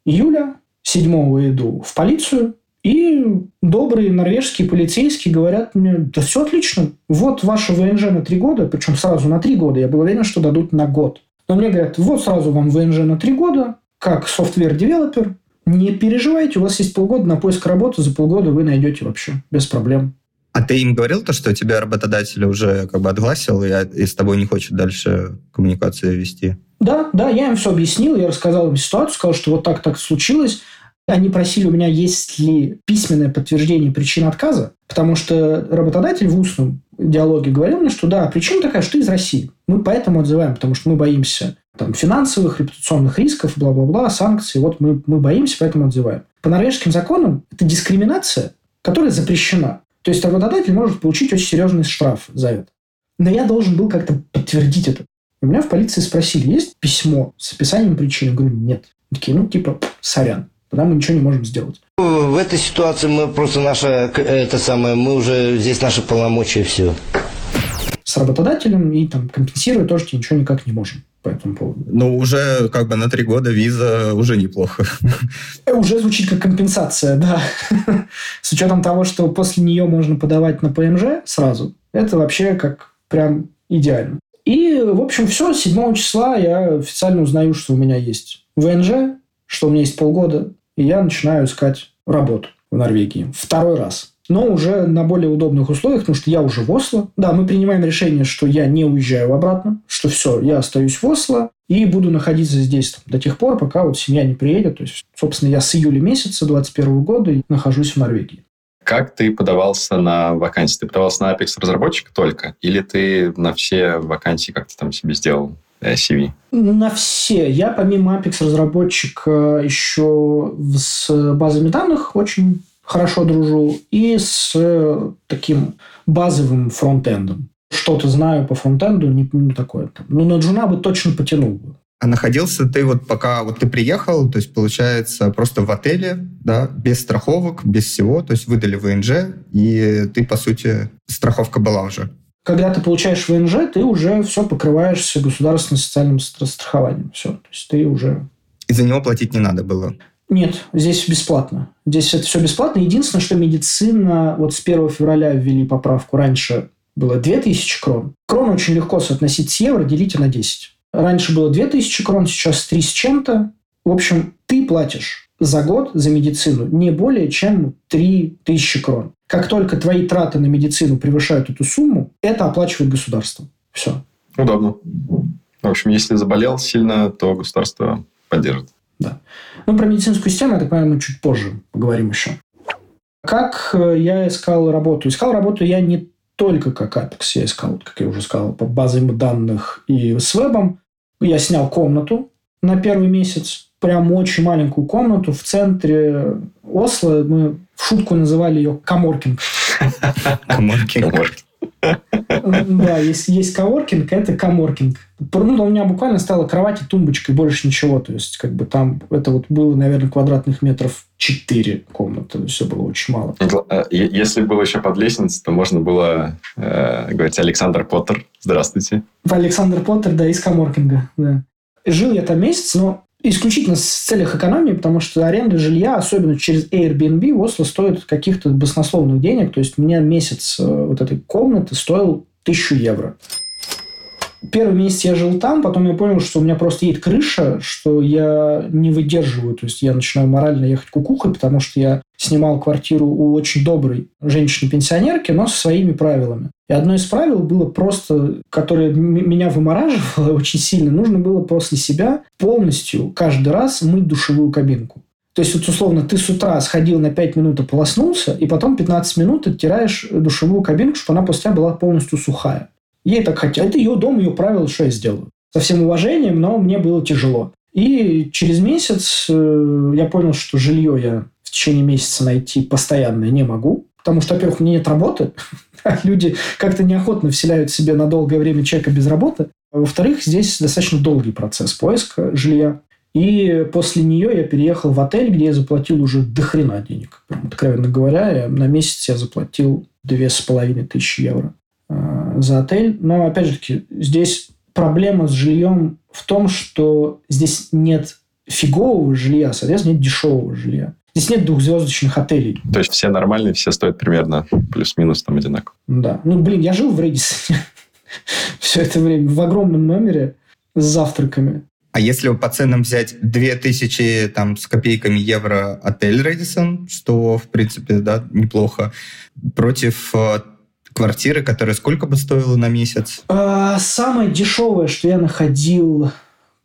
июля, 7 иду в полицию, и добрые норвежские полицейские говорят мне, да все отлично, вот ваше ВНЖ на три года, причем сразу на три года, я был уверен, что дадут на год. Но мне говорят, вот сразу вам ВНЖ на три года, как software developer, не переживайте, у вас есть полгода на поиск работы, за полгода вы найдете вообще, без проблем. А ты им говорил то, что тебя работодатель уже как бы отгласил и, и с тобой не хочет дальше коммуникацию вести? Да, да, я им все объяснил, я рассказал им ситуацию, сказал, что вот так так случилось. Они просили у меня, есть ли письменное подтверждение причин отказа, потому что работодатель в устном диалоге говорил мне, что да, причина такая, что ты из России. Мы поэтому отзываем, потому что мы боимся там, финансовых, репутационных рисков, бла-бла-бла, санкций. Вот мы, мы боимся, поэтому отзываем. По норвежским законам это дискриминация, которая запрещена. То есть работодатель может получить очень серьезный штраф за это. Но я должен был как-то подтвердить это. У меня в полиции спросили, есть письмо с описанием причин? Я говорю, нет. Такие, ну, типа, сорян. Тогда мы ничего не можем сделать. В этой ситуации мы просто наша, это самое, мы уже здесь наши полномочия, все. С работодателем и там компенсировать тоже ничего никак не можем по этому поводу. Ну, уже как бы на три года виза уже неплохо. Э, уже звучит как компенсация, да. С учетом того, что после нее можно подавать на ПМЖ сразу, это вообще как прям идеально. И, в общем, все, 7 числа я официально узнаю, что у меня есть ВНЖ, что у меня есть полгода, и я начинаю искать работу в Норвегии. Второй раз но уже на более удобных условиях, потому что я уже в Осло. Да, мы принимаем решение, что я не уезжаю обратно, что все, я остаюсь в Осло и буду находиться здесь там, до тех пор, пока вот семья не приедет. То есть, собственно, я с июля месяца 2021 года нахожусь в Норвегии. Как ты подавался на вакансии? Ты подавался на Apex разработчика только? Или ты на все вакансии как-то там себе сделал э, CV? На все. Я помимо Apex разработчика еще с базами данных очень хорошо дружу, и с э, таким базовым фронтендом. Что-то знаю по фронтенду, не, не такое. Ну, на джуна бы точно потянул бы. А находился ты вот пока вот ты приехал, то есть получается просто в отеле, да, без страховок, без всего, то есть выдали ВНЖ, и ты, по сути, страховка была уже. Когда ты получаешь ВНЖ, ты уже все покрываешься государственным социальным страхованием. Все. То есть ты уже... И за него платить не надо было? Нет, здесь бесплатно. Здесь это все бесплатно. Единственное, что медицина... Вот с 1 февраля ввели поправку. Раньше было 2000 крон. Крон очень легко соотносить с евро, делите на 10. Раньше было 2000 крон, сейчас 3 с чем-то. В общем, ты платишь за год за медицину не более чем 3000 крон. Как только твои траты на медицину превышают эту сумму, это оплачивает государство. Все. Удобно. В общем, если заболел сильно, то государство поддержит. Да. Ну, про медицинскую систему, я так понимаю, мы чуть позже поговорим еще. Как э, я искал работу? Искал работу я не только как Apex, я искал, как я уже сказал, по базам данных и с вебом. Я снял комнату на первый месяц, прям очень маленькую комнату в центре Осло. Мы в шутку называли ее Каморкинг. Каморкинг. Да, есть, есть коворкинг, это каморкинг. Ну, у меня буквально стала кровать и тумбочка, и больше ничего. То есть, как бы там, это вот было, наверное, квадратных метров 4 комнаты. Все было очень мало. Э, если было еще под лестницей, то можно было э, говорить Александр Поттер, здравствуйте. Александр Поттер, да, из коморкинга, да. Жил я там месяц, но исключительно с целях экономии, потому что аренда жилья, особенно через Airbnb, в Осло стоит каких-то баснословных денег. То есть меня месяц э, вот этой комнаты стоил тысячу евро. Первый месяц я жил там, потом я понял, что у меня просто едет крыша, что я не выдерживаю. То есть я начинаю морально ехать кукухой, потому что я снимал квартиру у очень доброй женщины-пенсионерки, но со своими правилами. И одно из правил было просто, которое меня вымораживало очень сильно, нужно было после себя полностью каждый раз мыть душевую кабинку. То есть, вот, условно, ты с утра сходил на 5 минут и полоснулся, и потом 15 минут оттираешь душевую кабинку, чтобы она после тебя была полностью сухая. Ей так хотелось. Это ее дом, ее правила, что я сделаю. Со всем уважением, но мне было тяжело. И через месяц э, я понял, что жилье я в течение месяца найти постоянное не могу. Потому что, во-первых, у меня нет работы. А люди как-то неохотно вселяют себе на долгое время человека без работы. А во-вторых, здесь достаточно долгий процесс поиска жилья. И после нее я переехал в отель, где я заплатил уже дохрена денег. Прям, откровенно говоря, на месяц я заплатил две с половиной тысячи евро. Э, за отель. Но, опять же таки, здесь проблема с жильем в том, что здесь нет фигового жилья, соответственно, нет дешевого жилья. Здесь нет двухзвездочных отелей. То есть все нормальные, все стоят примерно плюс-минус там одинаково. Да. Ну, блин, я жил в Редисоне все это время в огромном номере с завтраками. А если по ценам взять 2000 там, с копейками евро отель Редисон, что, в принципе, да, неплохо, против э, квартиры, которая сколько бы стоила на месяц? А, самое дешевое, что я находил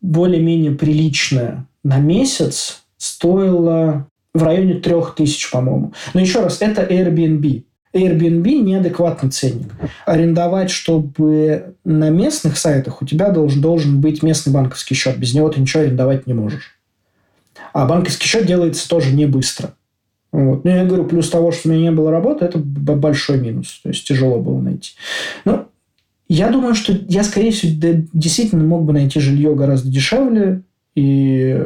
более-менее приличное на месяц, стоило в районе трех тысяч, по-моему. Но еще раз, это Airbnb. Airbnb неадекватный ценник. Арендовать, чтобы на местных сайтах у тебя должен, должен быть местный банковский счет. Без него ты ничего арендовать не можешь. А банковский счет делается тоже не быстро. Вот. Но я говорю, плюс того, что у меня не было работы, это большой минус. То есть тяжело было найти. Но я думаю, что я, скорее всего, действительно мог бы найти жилье гораздо дешевле и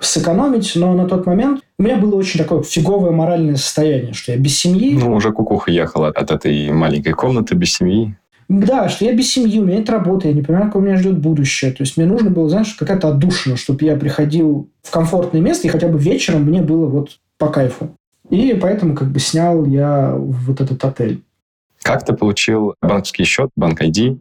сэкономить, но на тот момент у меня было очень такое фиговое моральное состояние, что я без семьи. Ну, уже кукуха ехала от этой маленькой комнаты без семьи. Да, что я без семьи, у меня нет работы, я не понимаю, как у меня ждет будущее. То есть мне нужно было, знаешь, какая-то отдушина, чтобы я приходил в комфортное место, и хотя бы вечером мне было вот по кайфу. И поэтому как бы снял я вот этот отель. Как ты получил банковский счет, банк ID?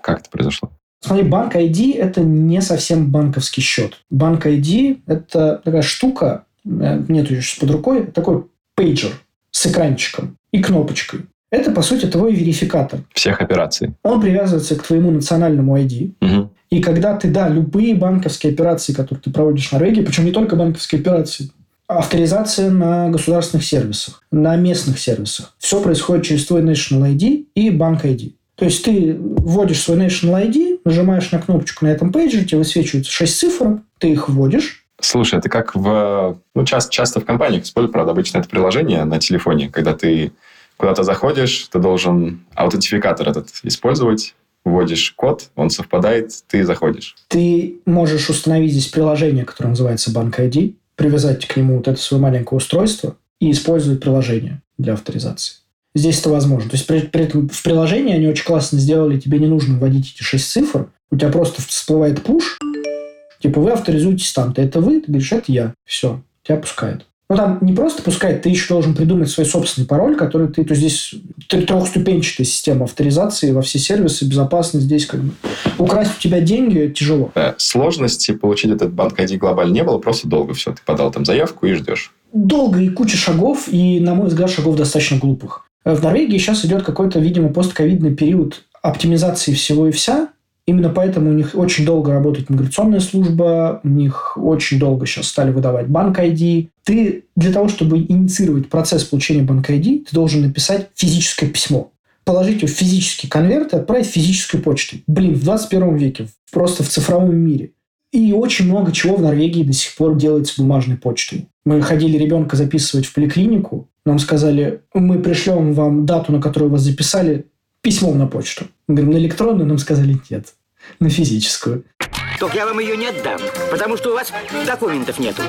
Как это произошло? Смотри, банк ID – это не совсем банковский счет. Банк ID – это такая штука, э, нет ее сейчас под рукой, такой пейджер с экранчиком и кнопочкой. Это, по сути, твой верификатор. Всех операций. Он привязывается к твоему национальному ID. Угу. И когда ты, да, любые банковские операции, которые ты проводишь в Норвегии, причем не только банковские операции, авторизация на государственных сервисах, на местных сервисах. Все происходит через твой National ID и банк ID. То есть ты вводишь свой National ID, нажимаешь на кнопочку на этом пейджере, тебе высвечиваются 6 цифр, ты их вводишь, Слушай, это как в... Ну, часто, часто в компаниях используют, правда, обычно это приложение на телефоне, когда ты куда-то заходишь, ты должен аутентификатор этот использовать, вводишь код, он совпадает, ты заходишь. Ты можешь установить здесь приложение, которое называется Bank ID, привязать к нему вот это свое маленькое устройство и использовать приложение для авторизации. Здесь это возможно. То есть при, при этом в приложении они очень классно сделали, тебе не нужно вводить эти шесть цифр, у тебя просто всплывает пуш, типа вы авторизуетесь там-то, это вы, ты говоришь, это я, все, тебя пускают. Ну, там не просто пускает, ты еще должен придумать свой собственный пароль, который ты... То здесь трехступенчатая система авторизации во все сервисы, безопасность здесь как бы... Украсть у тебя деньги тяжело. Да, сложности получить этот банк ID глобально не было, просто долго все. Ты подал там заявку и ждешь. Долго и куча шагов, и, на мой взгляд, шагов достаточно глупых. В Норвегии сейчас идет какой-то, видимо, постковидный период оптимизации всего и вся. Именно поэтому у них очень долго работает миграционная служба, у них очень долго сейчас стали выдавать банк ID. Ты для того, чтобы инициировать процесс получения банк ID, ты должен написать физическое письмо. Положить его в физический конверт и отправить физической почтой. Блин, в 21 веке, просто в цифровом мире. И очень много чего в Норвегии до сих пор делается бумажной почтой. Мы ходили ребенка записывать в поликлинику, нам сказали, мы пришлем вам дату, на которую вас записали, письмом на почту. Мы говорим, на электронную, нам сказали нет, на физическую. Так я вам ее не отдам, потому что у вас документов нету.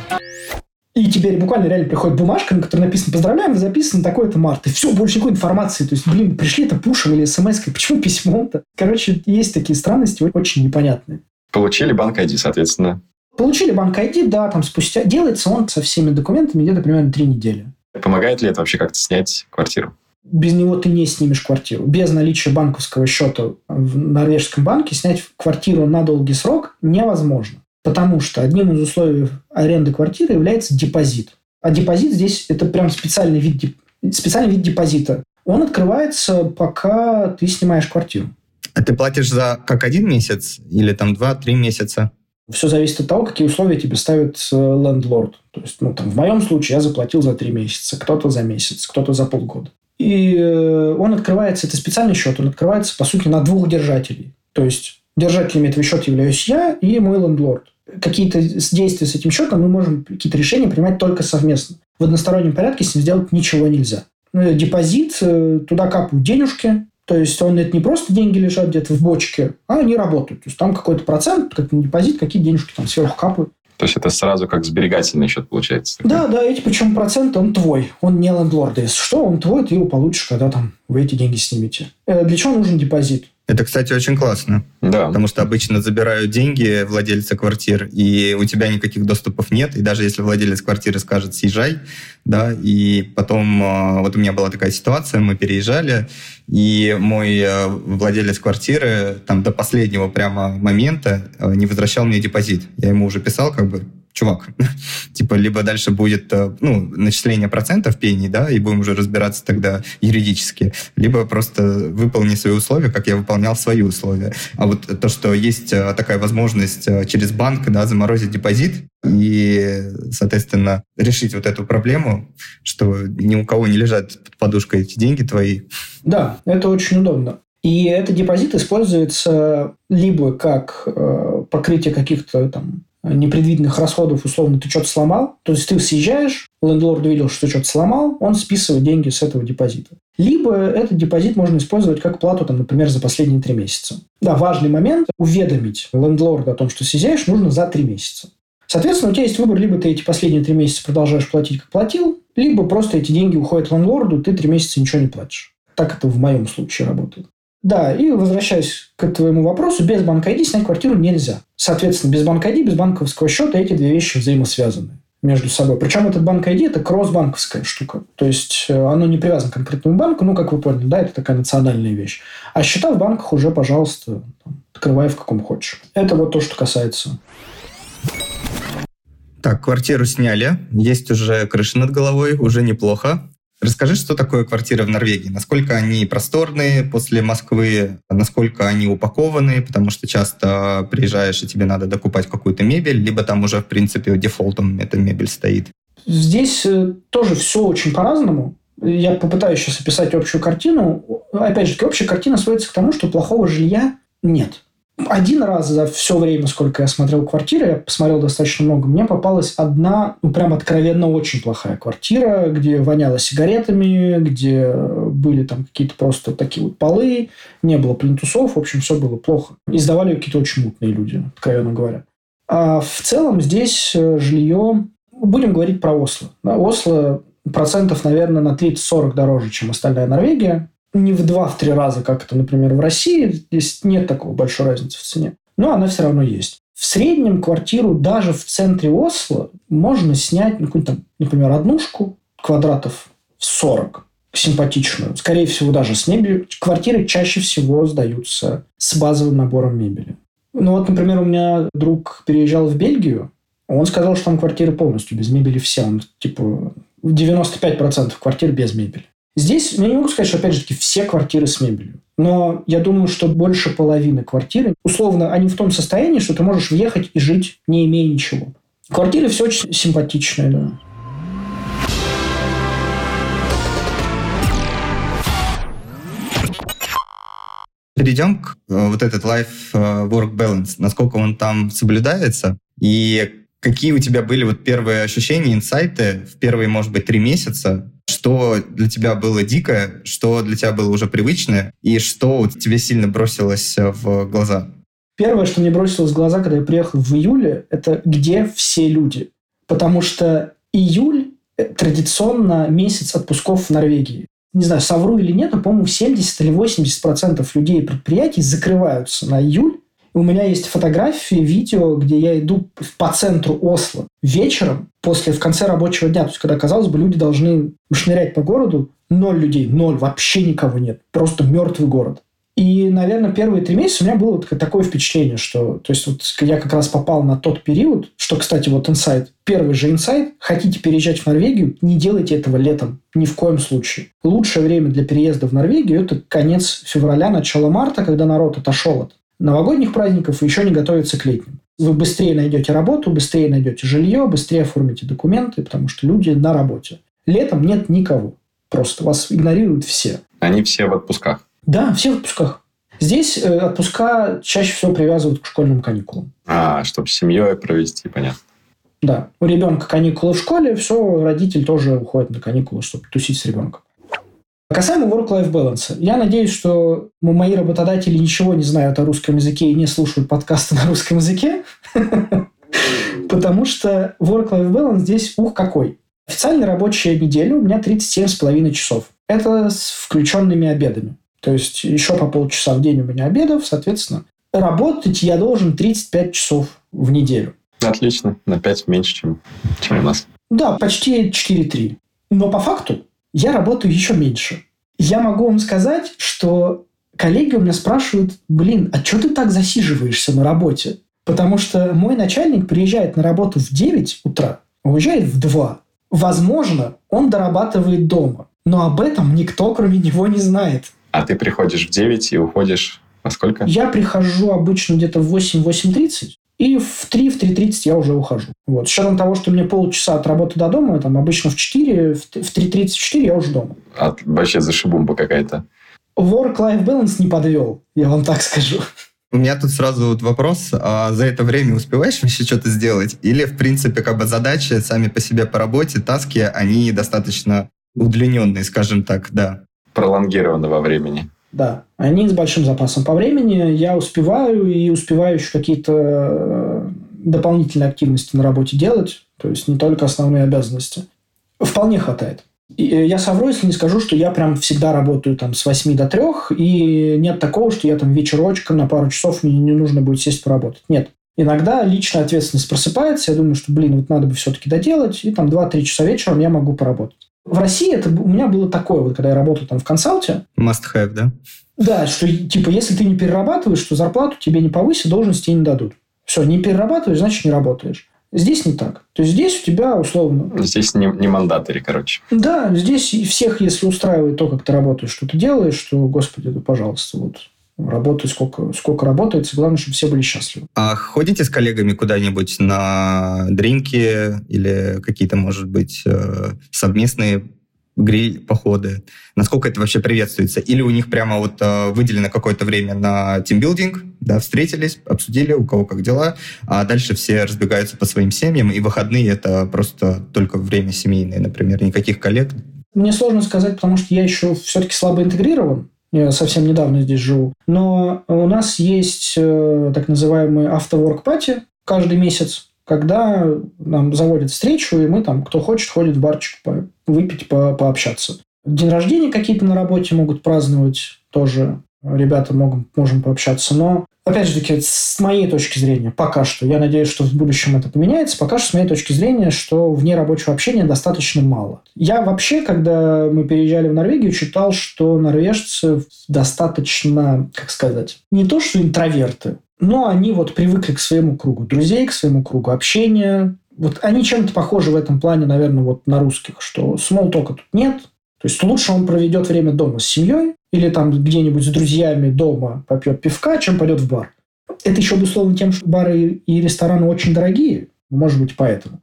И теперь буквально реально приходит бумажка, на которой написано «Поздравляем, вы записаны такой-то март». И все, больше никакой информации. То есть, блин, пришли это пушем или смс -кой. Почему письмом-то? Короче, есть такие странности очень непонятные. Получили банк ID, соответственно. Получили банк ID, да, там спустя... Делается он со всеми документами где-то примерно три недели. Помогает ли это вообще как-то снять квартиру? Без него ты не снимешь квартиру. Без наличия банковского счета в норвежском банке снять квартиру на долгий срок невозможно. Потому что одним из условий аренды квартиры является депозит. А депозит здесь это прям специальный вид, специальный вид депозита. Он открывается, пока ты снимаешь квартиру. А ты платишь за как один месяц или там два-три месяца? Все зависит от того, какие условия тебе ставит лендлорд. То есть, ну, там, в моем случае я заплатил за три месяца, кто-то за месяц, кто-то за полгода. И э, он открывается, это специальный счет, он открывается, по сути, на двух держателей. То есть, держателями этого счета являюсь я и мой лендлорд. Какие-то действия с этим счетом мы можем какие-то решения принимать только совместно. В одностороннем порядке с ним сделать ничего нельзя. Э, депозит, э, туда капают денежки, то есть он это не просто деньги лежат где-то в бочке, а они работают. То есть там какой-то процент, как депозит, какие денежки там сверху капают. То есть это сразу как сберегательный счет получается? Да, да, эти причем процент, он твой. Он не лендлорда. Если что, он твой, ты его получишь, когда там вы эти деньги снимете. Э, для чего нужен депозит? Это, кстати, очень классно. Да. Потому что обычно забирают деньги владельца квартир, и у тебя никаких доступов нет. И даже если владелец квартиры скажет «съезжай», да, и потом а, вот у меня была такая ситуация, мы переезжали, и мой а, владелец квартиры там до последнего прямо момента а, не возвращал мне депозит. Я ему уже писал, как бы, чувак, типа, либо дальше будет, э, ну, начисление процентов пений, да, и будем уже разбираться тогда юридически, либо просто выполни свои условия, как я выполнял свои условия. А вот то, что есть э, такая возможность э, через банк, да, заморозить депозит и, соответственно, решить вот эту проблему, что ни у кого не лежат под подушкой эти деньги твои. Да, это очень удобно. И этот депозит используется либо как э, покрытие каких-то там непредвиденных расходов, условно, ты что-то сломал, то есть ты съезжаешь, лендлорд видел, что ты что-то сломал, он списывает деньги с этого депозита. Либо этот депозит можно использовать как плату, там, например, за последние три месяца. Да, важный момент – уведомить лендлорда о том, что съезжаешь, нужно за три месяца. Соответственно, у тебя есть выбор, либо ты эти последние три месяца продолжаешь платить, как платил, либо просто эти деньги уходят лендлорду, ты три месяца ничего не платишь. Так это в моем случае работает. Да, и возвращаясь к твоему вопросу, без банка ID снять квартиру нельзя. Соответственно, без банка ID, без банковского счета эти две вещи взаимосвязаны между собой. Причем этот банк ID – это кросс-банковская штука. То есть, э, оно не привязано к конкретному банку, ну, как вы поняли, да, это такая национальная вещь. А счета в банках уже, пожалуйста, открывай в каком хочешь. Это вот то, что касается. Так, квартиру сняли, есть уже крыша над головой, уже неплохо. Расскажи, что такое квартиры в Норвегии? Насколько они просторные после Москвы? Насколько они упакованы? Потому что часто приезжаешь, и тебе надо докупать какую-то мебель, либо там уже, в принципе, дефолтом эта мебель стоит. Здесь э, тоже все очень по-разному. Я попытаюсь сейчас описать общую картину. Опять же, общая картина сводится к тому, что плохого жилья нет один раз за все время, сколько я смотрел квартиры, я посмотрел достаточно много, мне попалась одна, ну, прям откровенно очень плохая квартира, где воняло сигаретами, где были там какие-то просто такие вот полы, не было плинтусов, в общем, все было плохо. И сдавали какие-то очень мутные люди, откровенно говоря. А в целом здесь э, жилье... Будем говорить про Осло. Да, Осло процентов, наверное, на 30-40 дороже, чем остальная Норвегия не в два-три раза, как это, например, в России. Здесь нет такого большой разницы в цене. Но она все равно есть. В среднем квартиру даже в центре Осло можно снять, ну, там, например, однушку квадратов 40 симпатичную. Скорее всего, даже с мебелью. Квартиры чаще всего сдаются с базовым набором мебели. Ну вот, например, у меня друг переезжал в Бельгию, он сказал, что там квартиры полностью без мебели все. Он, типа, 95% квартир без мебели. Здесь, я не могу сказать, что, опять же таки, все квартиры с мебелью. Но я думаю, что больше половины квартиры, условно, они в том состоянии, что ты можешь въехать и жить, не имея ничего. Квартиры все очень симпатичные, да. Перейдем к э, вот этот life-work э, balance, насколько он там соблюдается, и какие у тебя были вот первые ощущения, инсайты в первые, может быть, три месяца что для тебя было дикое, что для тебя было уже привычное, и что тебе сильно бросилось э, в глаза? Первое, что мне бросилось в глаза, когда я приехал в июле, это где все люди. Потому что июль традиционно месяц отпусков в Норвегии. Не знаю, совру или нет, но, по-моему, 70 или 80 процентов людей и предприятий закрываются на июль У меня есть фотографии, видео, где я иду по центру Осло вечером, после, в конце рабочего дня. То есть, когда, казалось бы, люди должны шнырять по городу, ноль людей, ноль, вообще никого нет. Просто мертвый город. И, наверное, первые три месяца у меня было такое впечатление, что... То есть, вот я как раз попал на тот период, что, кстати, вот инсайт. Первый же инсайт. Хотите переезжать в Норвегию, не делайте этого летом. Ни в коем случае. Лучшее время для переезда в Норвегию – это конец февраля, начало марта, когда народ отошел от новогодних праздников и еще не готовится к летним. Вы быстрее найдете работу, быстрее найдете жилье, быстрее оформите документы, потому что люди на работе. Летом нет никого. Просто вас игнорируют все. Они все в отпусках. Да, все в отпусках. Здесь э, отпуска чаще всего привязывают к школьным каникулам. А, чтобы с семьей провести, понятно. Да. У ребенка каникулы в школе, все, родитель тоже уходит на каникулы, чтобы тусить с ребенком. Касаемо work-life balance. Я надеюсь, что мои работодатели ничего не знают о русском языке и не слушают подкасты на русском языке. Потому что work-life balance здесь ух какой. Официальная рабочая неделя у меня 37,5 часов. Это с включенными обедами. То есть еще по полчаса в день у меня обедов, соответственно. Работать я должен 35 часов в неделю. Отлично. На 5 меньше, чем, чем у нас. Да, почти 4-3. Но по факту я работаю еще меньше. Я могу вам сказать, что коллеги у меня спрашивают, блин, а что ты так засиживаешься на работе? Потому что мой начальник приезжает на работу в 9 утра, а уезжает в 2. Возможно, он дорабатывает дома. Но об этом никто, кроме него, не знает. А ты приходишь в 9 и уходишь во сколько? Я прихожу обычно где-то в 8-8.30, и в 3, в 3.30 я уже ухожу. Вот. С учетом того, что мне полчаса от работы до дома, там обычно в 4, в 3.30, в 4 я уже дома. А, вообще зашибумба какая-то. Work-life balance не подвел, я вам так скажу. У меня тут сразу вот вопрос, а за это время успеваешь еще что-то сделать? Или, в принципе, как бы задачи сами по себе по работе, таски, они достаточно удлиненные, скажем так, да? Пролонгированы во времени. Да, они с большим запасом по времени. Я успеваю и успеваю еще какие-то э, дополнительные активности на работе делать, то есть не только основные обязанности. Вполне хватает. И э, я совру, если не скажу, что я прям всегда работаю там с 8 до 3, и нет такого, что я там вечерочком на пару часов мне не нужно будет сесть поработать. Нет. Иногда личная ответственность просыпается, я думаю, что, блин, вот надо бы все-таки доделать, и там 2-3 часа вечером я могу поработать. В России это у меня было такое, вот когда я работал там в консалте. Must have, да? Да, что типа если ты не перерабатываешь, то зарплату тебе не повысят, должность тебе не дадут. Все, не перерабатываешь, значит не работаешь. Здесь не так. То есть здесь у тебя условно... Здесь не, не мандатори, короче. Да, здесь всех, если устраивает то, как ты работаешь, что ты делаешь, что, господи, да пожалуйста, вот работай сколько, сколько работается, главное, чтобы все были счастливы. А ходите с коллегами куда-нибудь на дринки или какие-то, может быть, э, совместные гриль, походы? Насколько это вообще приветствуется? Или у них прямо вот э, выделено какое-то время на тимбилдинг, да, встретились, обсудили, у кого как дела, а дальше все разбегаются по своим семьям, и выходные это просто только время семейное, например, никаких коллег? Мне сложно сказать, потому что я еще все-таки слабо интегрирован. Я совсем недавно здесь живу. Но у нас есть э, так называемый автоворк пати каждый месяц, когда нам заводят встречу, и мы там, кто хочет, ходит в барчик по, выпить, по, пообщаться. День рождения какие-то на работе могут праздновать тоже. Ребята могут, можем пообщаться. Но, опять же таки, с моей точки зрения, пока что, я надеюсь, что в будущем это поменяется, пока что, с моей точки зрения, что вне рабочего общения достаточно мало. Я вообще, когда мы переезжали в Норвегию, читал, что норвежцы достаточно, как сказать, не то что интроверты, но они вот привыкли к своему кругу друзей, к своему кругу общения. Вот они чем-то похожи в этом плане, наверное, вот на русских, что смолтока тут нет. То есть лучше он проведет время дома с семьей или там где-нибудь с друзьями дома попьет пивка, чем пойдет в бар. Это еще обусловлено тем, что бары и рестораны очень дорогие. Может быть, поэтому.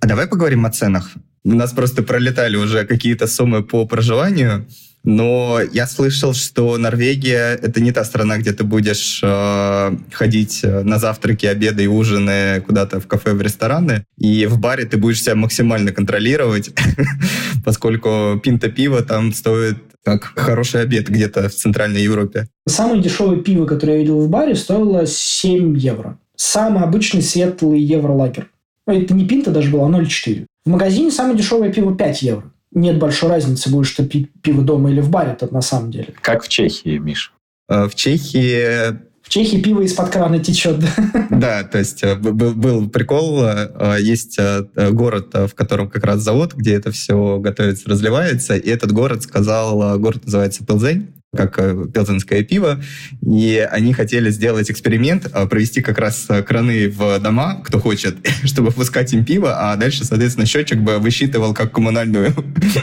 А давай поговорим о ценах. У нас просто пролетали уже какие-то суммы по проживанию. Но я слышал, что Норвегия — это не та страна, где ты будешь э, ходить э, на завтраки, обеды и ужины куда-то в кафе, в рестораны. И в баре ты будешь себя максимально контролировать, поскольку пинта пива там стоит как хороший обед где-то в Центральной Европе. Самое дешевое пиво, которое я видел в баре, стоило 7 евро. Самый обычный светлый евролагер. Это не пинта даже была, а 0,4. В магазине самое дешевое пиво 5 евро нет большой разницы, будешь ты пить пиво дома или в баре, это на самом деле. Как в Чехии, Миш? Э, в Чехии... В Чехии пиво из-под крана течет. Да, да то есть э, был, был прикол, э, есть город, в котором как раз завод, где это все готовится, разливается, и этот город сказал, город называется Пилзень, как э, пелзенское пиво, и они хотели сделать эксперимент, э, провести как раз э, краны в дома, кто хочет, чтобы пускать им пиво, а дальше, соответственно, счетчик бы высчитывал как коммунальную,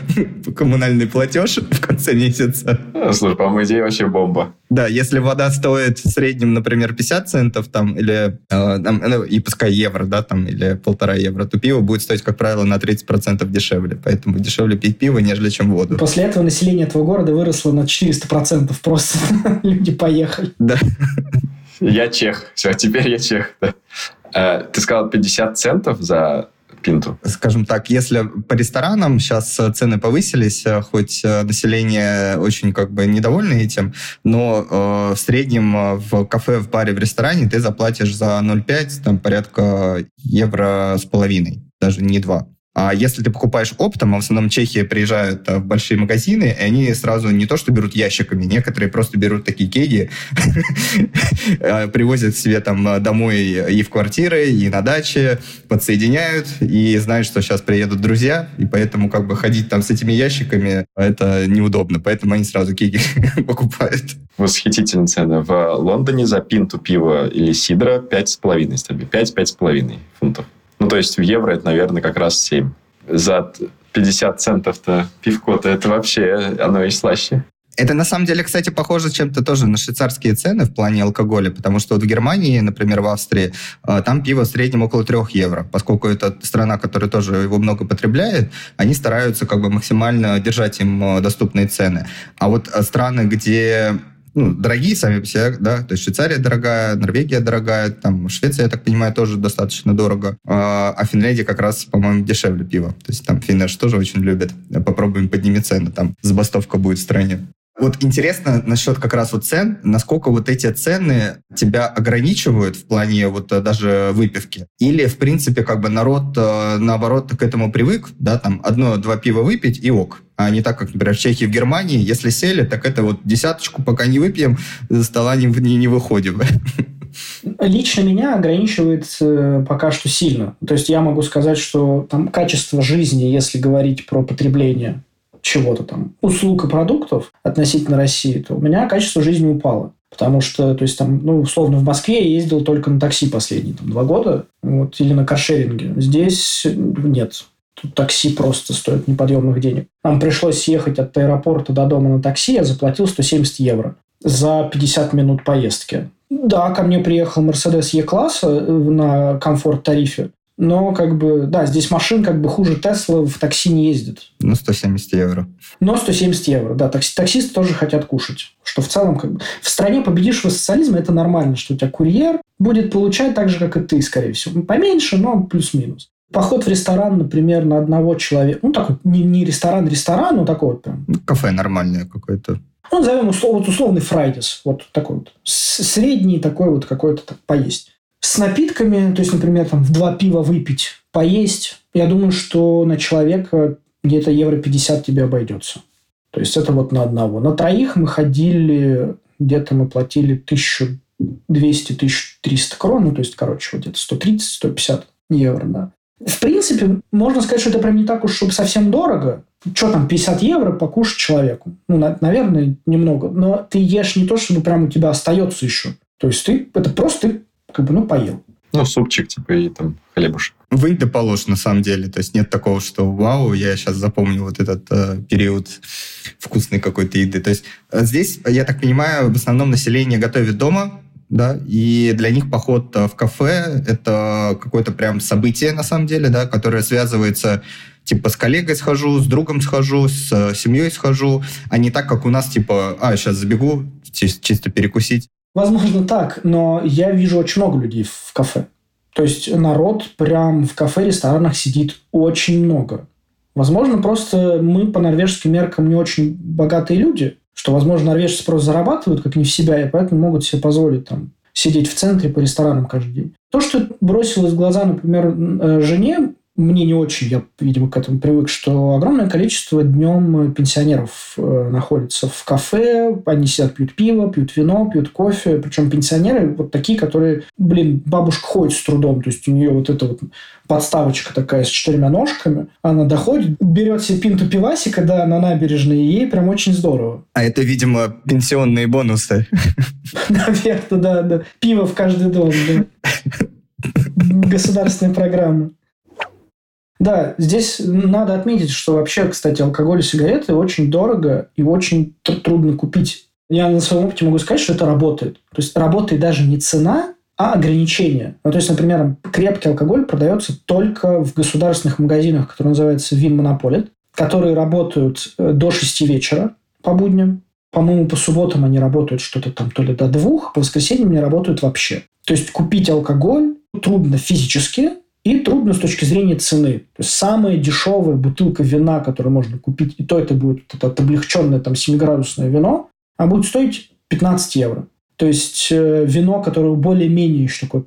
коммунальный платеж в конце месяца. Слушай, по-моему, идея вообще бомба. Да, если вода стоит в среднем, например, 50 центов, там, или, э, там, ну, и пускай евро, да, там, или полтора евро, то пиво будет стоить, как правило, на 30% дешевле. Поэтому дешевле пить пиво, нежели чем воду. После этого население этого города выросло на 400%. Просто люди поехали. Да. Я чех. Все, теперь я чех. Да. Э, ты сказал 50 центов за пинту? Скажем так, если по ресторанам сейчас э, цены повысились, э, хоть население очень как бы недовольно этим, но э, в среднем в кафе, в баре, в ресторане ты заплатишь за 0,5, там порядка евро с половиной, даже не 2. А если ты покупаешь оптом, а в основном Чехии приезжают в большие магазины, и они сразу не то что берут ящиками, некоторые просто берут такие кеги, привозят себе там домой и в квартиры, и на даче, подсоединяют, и знают, что сейчас приедут друзья, и поэтому как бы ходить там с этими ящиками, это неудобно, поэтому они сразу кеги покупают. Восхитительная цена. В Лондоне за пинту пива или сидра 5,5 стабиль. 5-5,5 фунтов. Ну, то есть в евро это, наверное, как раз 7. За 50 центов-то пивко-то это вообще, оно и слаще. Это на самом деле, кстати, похоже чем-то тоже на швейцарские цены в плане алкоголя, потому что вот в Германии, например, в Австрии, э, там пиво в среднем около 3 евро. Поскольку это страна, которая тоже его много потребляет, они стараются как бы максимально держать им э, доступные цены. А вот э, страны, где ну, дорогие сами по себе, да, то есть Швейцария дорогая, Норвегия дорогая, там Швеция, я так понимаю, тоже достаточно дорого, а, а Финляндия как раз, по-моему, дешевле пиво, то есть там финны тоже очень любят, попробуем подними цены, там забастовка будет в стране. Вот интересно насчет как раз вот цен, насколько вот эти цены тебя ограничивают в плане вот э, даже выпивки? Или, в принципе, как бы народ, э, наоборот, к этому привык, да, там одно-два пива выпить и ок. А не так, как, например, в Чехии, в Германии, если сели, так это вот десяточку, пока не выпьем, за стола не, не, не выходим. Лично меня ограничивает э, пока что сильно. То есть я могу сказать, что там качество жизни, если говорить про потребление чего-то там, услуг и продуктов относительно России, то у меня качество жизни упало. Потому что, то есть, там, ну, условно, в Москве я ездил только на такси последние там, два года, вот, или на каршеринге. Здесь нет. Тут такси просто стоит неподъемных денег. Нам пришлось ехать от аэропорта до дома на такси, я заплатил 170 евро за 50 минут поездки. Да, ко мне приехал Mercedes E-класса э, на комфорт-тарифе, но, как бы, да, здесь машин как бы хуже Тесла в такси не ездит. Ну, 170 евро. Но 170 евро, да. Такси, таксисты тоже хотят кушать. Что в целом, как бы, в стране победившего социализма это нормально, что у тебя курьер будет получать так же, как и ты, скорее всего. Поменьше, но плюс-минус. Поход в ресторан, например, на одного человека. Ну, такой, не, не ресторан, ресторан, но такой вот прям. Ну, кафе нормальное какое-то. Ну, назовем услов, вот условный фрайдис. Вот такой вот. Средний такой вот какой-то так, поесть. С напитками, то есть, например, там в два пива выпить, поесть, я думаю, что на человека где-то евро 50 тебе обойдется. То есть, это вот на одного. На троих мы ходили, где-то мы платили 1200-1300 крон, ну, то есть, короче, вот где-то 130-150 евро, да. В принципе, можно сказать, что это прям не так уж чтобы совсем дорого. Что там, 50 евро покушать человеку? Ну, на, наверное, немного. Но ты ешь не то, чтобы прям у тебя остается еще. То есть ты, это просто ты как бы, ну, поел. Ну, супчик, типа, и там хлебушек. Вынь да положь, на самом деле. То есть нет такого, что вау, я сейчас запомню вот этот э, период вкусной какой-то еды. То есть э, здесь, я так понимаю, в основном население готовит дома, да, и для них поход э, в кафе – это какое-то прям событие, на самом деле, да, которое связывается типа с коллегой схожу, с другом схожу, с э, семьей схожу, а не так, как у нас, типа, а, сейчас забегу, чисто перекусить. Возможно так, но я вижу очень много людей в кафе. То есть народ прям в кафе, ресторанах сидит очень много. Возможно, просто мы по норвежским меркам не очень богатые люди, что, возможно, норвежцы просто зарабатывают как не в себя, и поэтому могут себе позволить там сидеть в центре по ресторанам каждый день. То, что бросилось в глаза, например, э, жене, мне не очень, я, видимо, к этому привык, что огромное количество днем пенсионеров э, находится в кафе, они сидят, пьют пиво, пьют вино, пьют кофе. Причем пенсионеры вот такие, которые, блин, бабушка ходит с трудом, то есть у нее вот эта вот подставочка такая с четырьмя ножками, она доходит, берет себе пинту пивасика, да, на набережной, и ей прям очень здорово. А это, видимо, пенсионные бонусы. Наверное, да, да. Пиво в каждый дом, да. Государственная программа. Да, здесь надо отметить, что вообще, кстати, алкоголь и сигареты очень дорого и очень трудно купить. Я на своем опыте могу сказать, что это работает. То есть работает даже не цена, а ограничения. Ну, то есть, например, крепкий алкоголь продается только в государственных магазинах, которые называются Вин Монополит, которые работают э, до 6 вечера по будням. По-моему, по субботам они работают что-то там то ли до двух, по воскресеньям не работают вообще. То есть купить алкоголь трудно физически, и трудно с точки зрения цены. То есть самая дешевая бутылка вина, которую можно купить, и то это будет это облегченное там 7-градусное вино, а будет стоить 15 евро. То есть э, вино, которое более-менее еще такое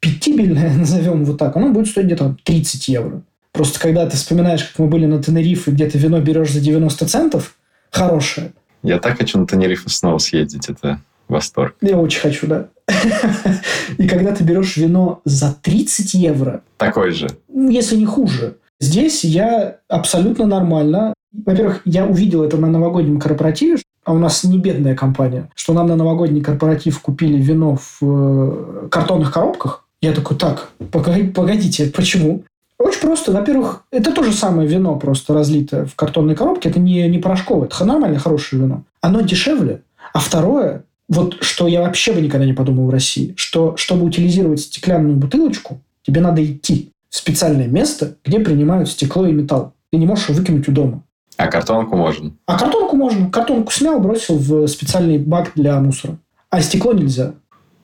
пятибельное, назовем вот так, оно будет стоить где-то 30 евро. Просто когда ты вспоминаешь, как мы были на Тенерифе, где ты вино берешь за 90 центов, хорошее. Я так хочу на Тенерифе снова съездить. Это восторг. Я очень хочу, да. И когда ты берешь вино за 30 евро... Такой же. Если не хуже. Здесь я абсолютно нормально. Во-первых, я увидел это на новогоднем корпоративе, а у нас не бедная компания, что нам на новогодний корпоратив купили вино в э, картонных коробках. Я такой, так, погодите, почему? Очень просто. Во-первых, это то же самое вино, просто разлитое в картонной коробке. Это не, не порошковое. Это нормальное, хорошее вино. Оно дешевле. А второе, вот что я вообще бы никогда не подумал в России, что чтобы утилизировать стеклянную бутылочку, тебе надо идти в специальное место, где принимают стекло и металл. Ты не можешь его выкинуть у дома. А картонку можно? А картонку можно. Картонку снял, бросил в специальный бак для мусора. А стекло нельзя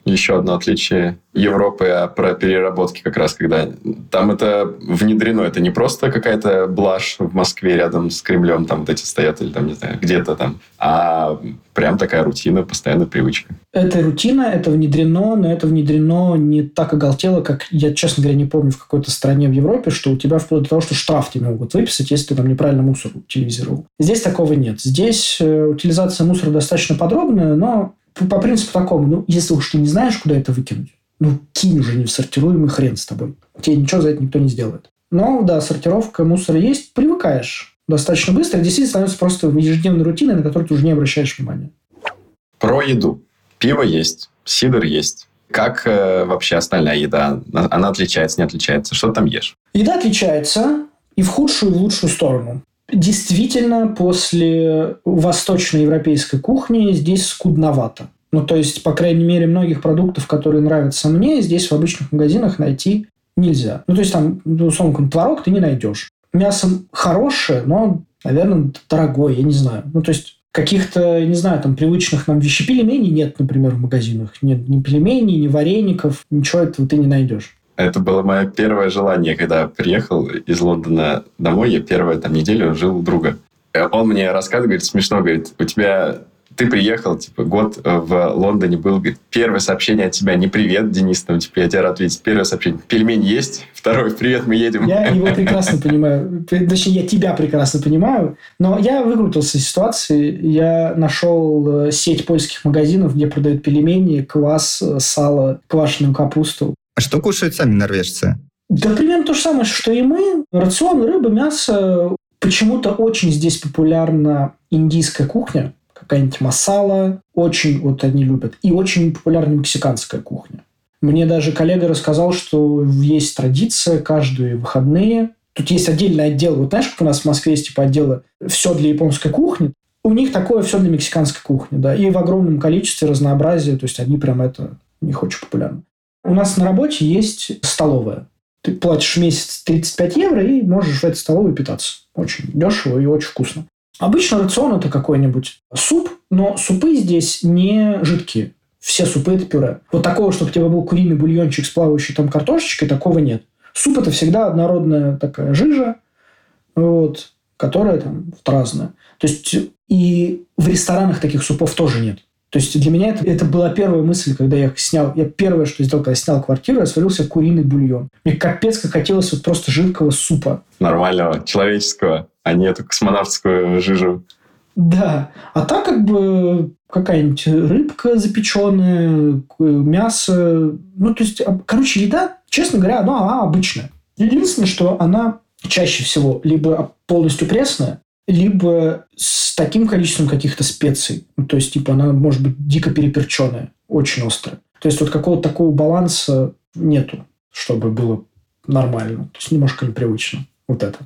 еще одно отличие Европы а про переработки как раз, когда там это внедрено. Это не просто какая-то блажь в Москве рядом с Кремлем, там вот эти стоят или там, не знаю, где-то там, а прям такая рутина, постоянная привычка. Это рутина, это внедрено, но это внедрено не так оголтело, как я, честно говоря, не помню в какой-то стране в Европе, что у тебя вплоть до того, что штраф тебе могут выписать, если ты там неправильно мусор утилизировал. Здесь такого нет. Здесь э, утилизация мусора достаточно подробная, но по принципу такому, ну, если уж ты не знаешь, куда это выкинуть, ну, кинь уже не в сортируемый хрен с тобой. Тебе ничего за это никто не сделает. Но, да, сортировка мусора есть, привыкаешь достаточно быстро, действительно становится просто ежедневной рутиной, на которую ты уже не обращаешь внимания. Про еду. Пиво есть, сидр есть. Как э, вообще остальная еда? Она отличается, не отличается? Что там ешь? Еда отличается и в худшую, и в лучшую сторону. Действительно, после восточноевропейской кухни здесь скудновато. Ну, то есть, по крайней мере, многих продуктов, которые нравятся мне, здесь в обычных магазинах найти нельзя. Ну, то есть, там, ну, условно, какой-нибудь творог ты не найдешь. Мясо хорошее, но, наверное, дорогое, я не знаю. Ну, то есть, каких-то, не знаю, там, привычных нам вещей. Пельменей нет, например, в магазинах. Нет ни пельменей, ни вареников. Ничего этого ты не найдешь. Это было мое первое желание, когда приехал из Лондона домой. Я первую там неделю жил у друга. Э, он мне рассказывает, говорит, смешно, говорит, у тебя ты приехал, типа, год э, в Лондоне был, говорит, первое сообщение от тебя, не привет, Денис, там, типа, я тебя рад видеть. Первое сообщение, пельмень есть? Второе, привет, мы едем. Я его прекрасно понимаю. Точнее, я тебя прекрасно понимаю. Но я выкрутился из ситуации. Я нашел э, сеть польских магазинов, где продают пельмени, квас, сало, квашеную капусту. А что кушают сами норвежцы? Да примерно то же самое, что и мы. Рацион рыба, мясо. Почему-то очень здесь популярна индийская кухня. Какая-нибудь масала. Очень вот они любят. И очень популярна мексиканская кухня. Мне даже коллега рассказал, что есть традиция каждые выходные. Тут есть отдельный отдел. Вот знаешь, как у нас в Москве есть типа отделы «все для японской кухни». У них такое все для мексиканской кухни, да, и в огромном количестве разнообразия, то есть они прям это, у них очень популярно. У нас на работе есть столовая. Ты платишь в месяц 35 евро и можешь в этой столовой питаться. Очень дешево и очень вкусно. Обычно рацион это какой-нибудь суп, но супы здесь не жидкие. Все супы это пюре. Вот такого, чтобы у тебя был куриный бульончик с плавающей там картошечкой, такого нет. Суп это всегда однородная такая жижа, вот, которая там разная. То есть и в ресторанах таких супов тоже нет. То есть для меня это, это была первая мысль, когда я снял... Я первое, что сделал, когда снял квартиру, я сварился куриный бульон. Мне капец как хотелось вот просто жидкого супа. Нормального, человеческого, а не эту космонавтскую жижу. Да. А так как бы какая-нибудь рыбка запеченная, мясо. Ну, то есть, короче, еда, честно говоря, она, она обычная. Единственное, что она чаще всего либо полностью пресная, либо с таким количеством каких-то специй. Ну, то есть, типа, она может быть дико переперченная, очень острая. То есть, вот какого-то такого баланса нету, чтобы было нормально. То есть, немножко непривычно. Вот это.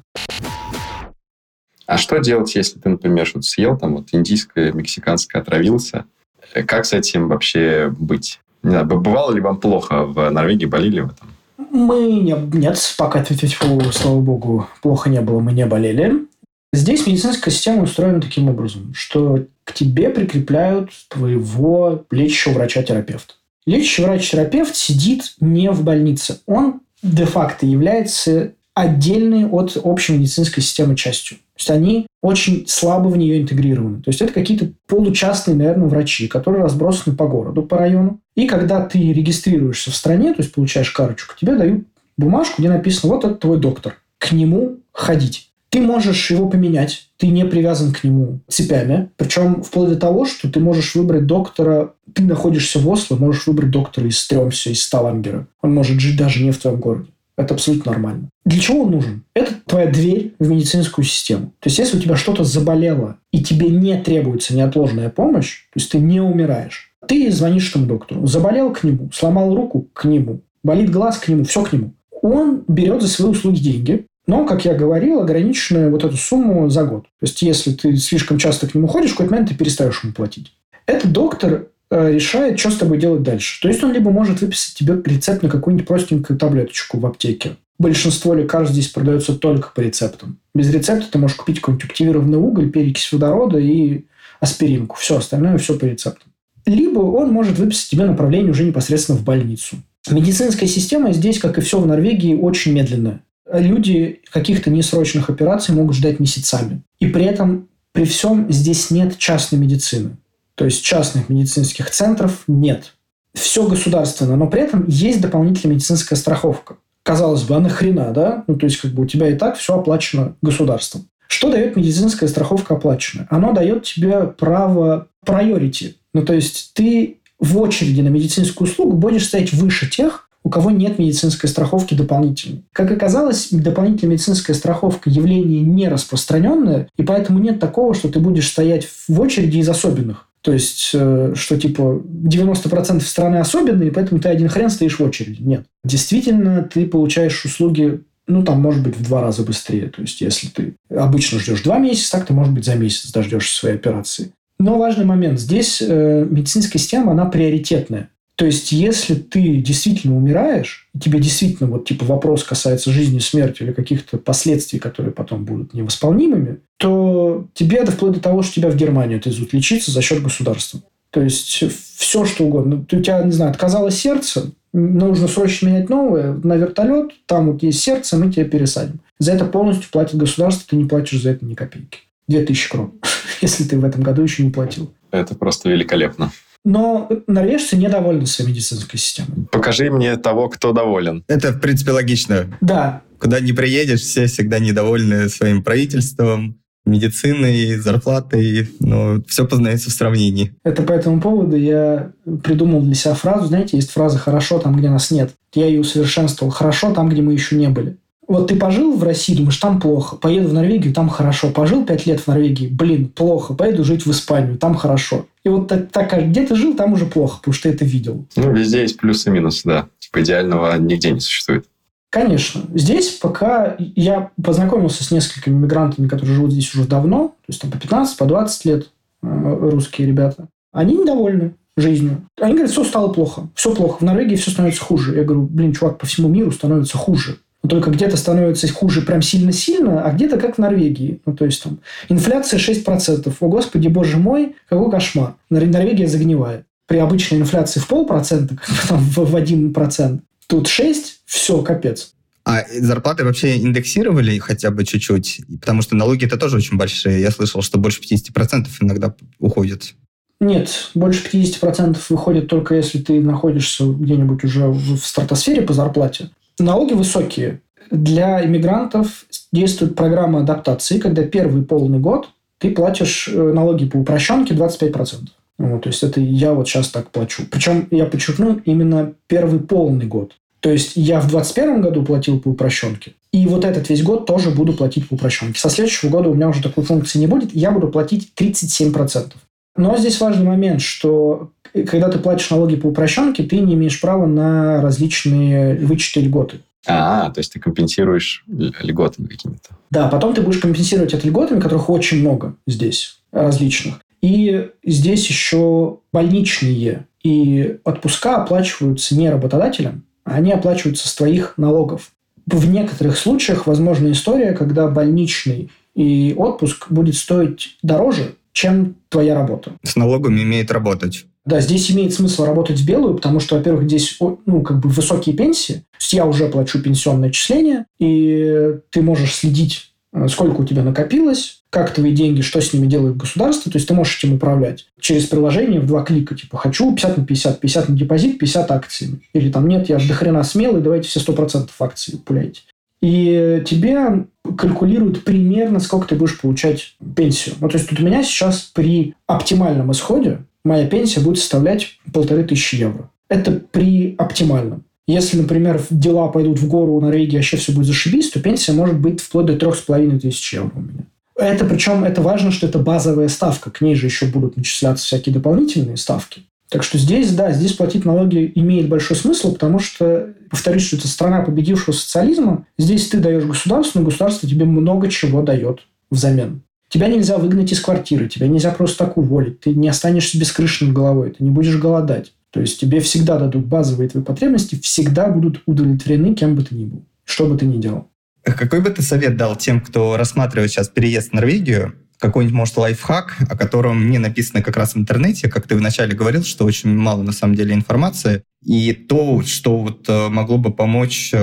А что делать, если ты, например, что-то съел, там вот индийское, мексиканское, отравился? Как с этим вообще быть? Не знаю, бывало ли вам плохо в Норвегии, болели вы там? Мы не, нет, пока, слава богу, плохо не было, мы не болели. Здесь медицинская система устроена таким образом, что к тебе прикрепляют твоего лечащего врача-терапевта. Лечащий врач-терапевт сидит не в больнице. Он де-факто является отдельной от общей медицинской системы частью. То есть они очень слабо в нее интегрированы. То есть это какие-то получастные, наверное, врачи, которые разбросаны по городу, по району. И когда ты регистрируешься в стране, то есть получаешь карточку, тебе дают бумажку, где написано, вот это твой доктор. К нему ходить. Ты можешь его поменять, ты не привязан к нему цепями. Причем вплоть до того, что ты можешь выбрать доктора, ты находишься в Осло, можешь выбрать доктора из Стремся, из Ставангера. Он может жить даже не в твоем городе. Это абсолютно нормально. Для чего он нужен? Это твоя дверь в медицинскую систему. То есть, если у тебя что-то заболело, и тебе не требуется неотложная помощь, то есть ты не умираешь, ты звонишь этому доктору. Заболел к нему, сломал руку к нему, болит глаз к нему, все к нему. Он берет за свои услуги деньги, но, как я говорил, ограниченную вот эту сумму за год. То есть, если ты слишком часто к нему ходишь, в какой-то момент ты перестаешь ему платить. Этот доктор э, решает, что с тобой делать дальше. То есть, он либо может выписать тебе рецепт на какую-нибудь простенькую таблеточку в аптеке. Большинство лекарств здесь продается только по рецептам. Без рецепта ты можешь купить какой-нибудь активированный уголь, перекись водорода и аспиринку. Все остальное все по рецептам. Либо он может выписать тебе направление уже непосредственно в больницу. Медицинская система здесь, как и все в Норвегии, очень медленная люди каких-то несрочных операций могут ждать месяцами. И при этом, при всем, здесь нет частной медицины. То есть частных медицинских центров нет. Все государственно, но при этом есть дополнительная медицинская страховка. Казалось бы, а нахрена, да? Ну, то есть, как бы у тебя и так все оплачено государством. Что дает медицинская страховка оплаченная? Она дает тебе право priority. Ну, то есть, ты в очереди на медицинскую услугу будешь стоять выше тех, у кого нет медицинской страховки дополнительной. Как оказалось, дополнительная медицинская страховка явление не распространенное, и поэтому нет такого, что ты будешь стоять в очереди из особенных. То есть, э, что типа 90% страны особенные, поэтому ты один хрен стоишь в очереди. Нет. Действительно, ты получаешь услуги ну, там, может быть, в два раза быстрее. То есть, если ты обычно ждешь два месяца, так ты, может быть, за месяц дождешься своей операции. Но важный момент. Здесь э, медицинская система, она приоритетная. То есть, если ты действительно умираешь, и тебе действительно вот типа вопрос касается жизни, смерти или каких-то последствий, которые потом будут невосполнимыми, то тебе это вплоть до того, что тебя в Германию отвезут лечиться за счет государства. То есть, все что угодно. У тебя, не знаю, отказало сердце, нужно срочно менять новое, на вертолет, там вот есть сердце, мы тебя пересадим. За это полностью платит государство, ты не платишь за это ни копейки. 2000 крон, если ты в этом году еще не платил. Это просто великолепно. Но норвежцы недовольны своей медицинской системой. Покажи мне того, кто доволен. Это, в принципе, логично. Да. Куда не приедешь, все всегда недовольны своим правительством, медициной, зарплатой, но все познается в сравнении. Это по этому поводу я придумал для себя фразу, знаете, есть фраза «хорошо там, где нас нет». Я ее усовершенствовал. «Хорошо там, где мы еще не были». Вот ты пожил в России, думаешь, там плохо. Поеду в Норвегию, там хорошо. Пожил пять лет в Норвегии, блин, плохо. Поеду жить в Испанию, там хорошо. И вот так, так где ты жил, там уже плохо, потому что ты это видел. Ну, везде есть плюсы и минусы, да. Типа идеального нигде не существует. Конечно. Здесь пока я познакомился с несколькими мигрантами, которые живут здесь уже давно, то есть там по 15, по 20 лет э, русские ребята, они недовольны жизнью. Они говорят, все стало плохо. Все плохо. В Норвегии все становится хуже. Я говорю, блин, чувак, по всему миру становится хуже. Но только где-то становится хуже прям сильно-сильно, а где-то как в Норвегии. Ну, то есть там инфляция 6%. О, господи, боже мой, какой кошмар. Норвегия загнивает. При обычной инфляции в полпроцента, там, в 1%, тут 6, все, капец. А зарплаты вообще индексировали хотя бы чуть-чуть? Потому что налоги это тоже очень большие. Я слышал, что больше 50% иногда уходят. Нет, больше 50% выходит только если ты находишься где-нибудь уже в стратосфере по зарплате. Налоги высокие. Для иммигрантов действует программа адаптации, когда первый полный год ты платишь э, налоги по упрощенке 25%. Вот, то есть это я вот сейчас так плачу. Причем я подчеркну именно первый полный год. То есть я в 2021 году платил по упрощенке, и вот этот весь год тоже буду платить по упрощенке. Со следующего года у меня уже такой функции не будет, я буду платить 37%. Но здесь важный момент, что когда ты платишь налоги по упрощенке, ты не имеешь права на различные вычеты льготы. А, то есть ты компенсируешь льготами какими-то. Да, потом ты будешь компенсировать это льготами, которых очень много здесь, различных. И здесь еще больничные и отпуска оплачиваются не работодателем, а они оплачиваются с твоих налогов. В некоторых случаях возможна история, когда больничный и отпуск будет стоить дороже, чем твоя работа. С налогами имеет работать. Да, здесь имеет смысл работать в белую, потому что, во-первых, здесь ну, как бы высокие пенсии. То есть я уже плачу пенсионное отчисление, и ты можешь следить, э, сколько у тебя накопилось, как твои деньги, что с ними делает государство. То есть ты можешь этим управлять через приложение в два клика. Типа, хочу 50 на 50, 50 на депозит, 50 акциями. Или там, нет, я до хрена смелый, давайте все 100% акций пуляйте. И тебе калькулируют примерно, сколько ты будешь получать пенсию. Ну, то есть, тут у меня сейчас при оптимальном исходе моя пенсия будет составлять полторы тысячи евро. Это при оптимальном. Если, например, дела пойдут в гору у Норвегии, вообще все будет зашибись, то пенсия может быть вплоть до трех с половиной тысяч евро у меня. Это причем это важно, что это базовая ставка. К ней же еще будут начисляться всякие дополнительные ставки. Так что здесь, да, здесь платить налоги имеет большой смысл, потому что, повторюсь, что это страна победившего социализма. Здесь ты даешь государству, но государство тебе много чего дает взамен. Тебя нельзя выгнать из квартиры, тебя нельзя просто так уволить. Ты не останешься без крыши над головой, ты не будешь голодать. То есть тебе всегда дадут базовые твои потребности, всегда будут удовлетворены кем бы ты ни был, что бы ты ни делал. Какой бы ты совет дал тем, кто рассматривает сейчас переезд в Норвегию? Какой-нибудь, может, лайфхак, о котором не написано как раз в интернете, как ты вначале говорил, что очень мало на самом деле информации, и то, что вот э, могло бы помочь э,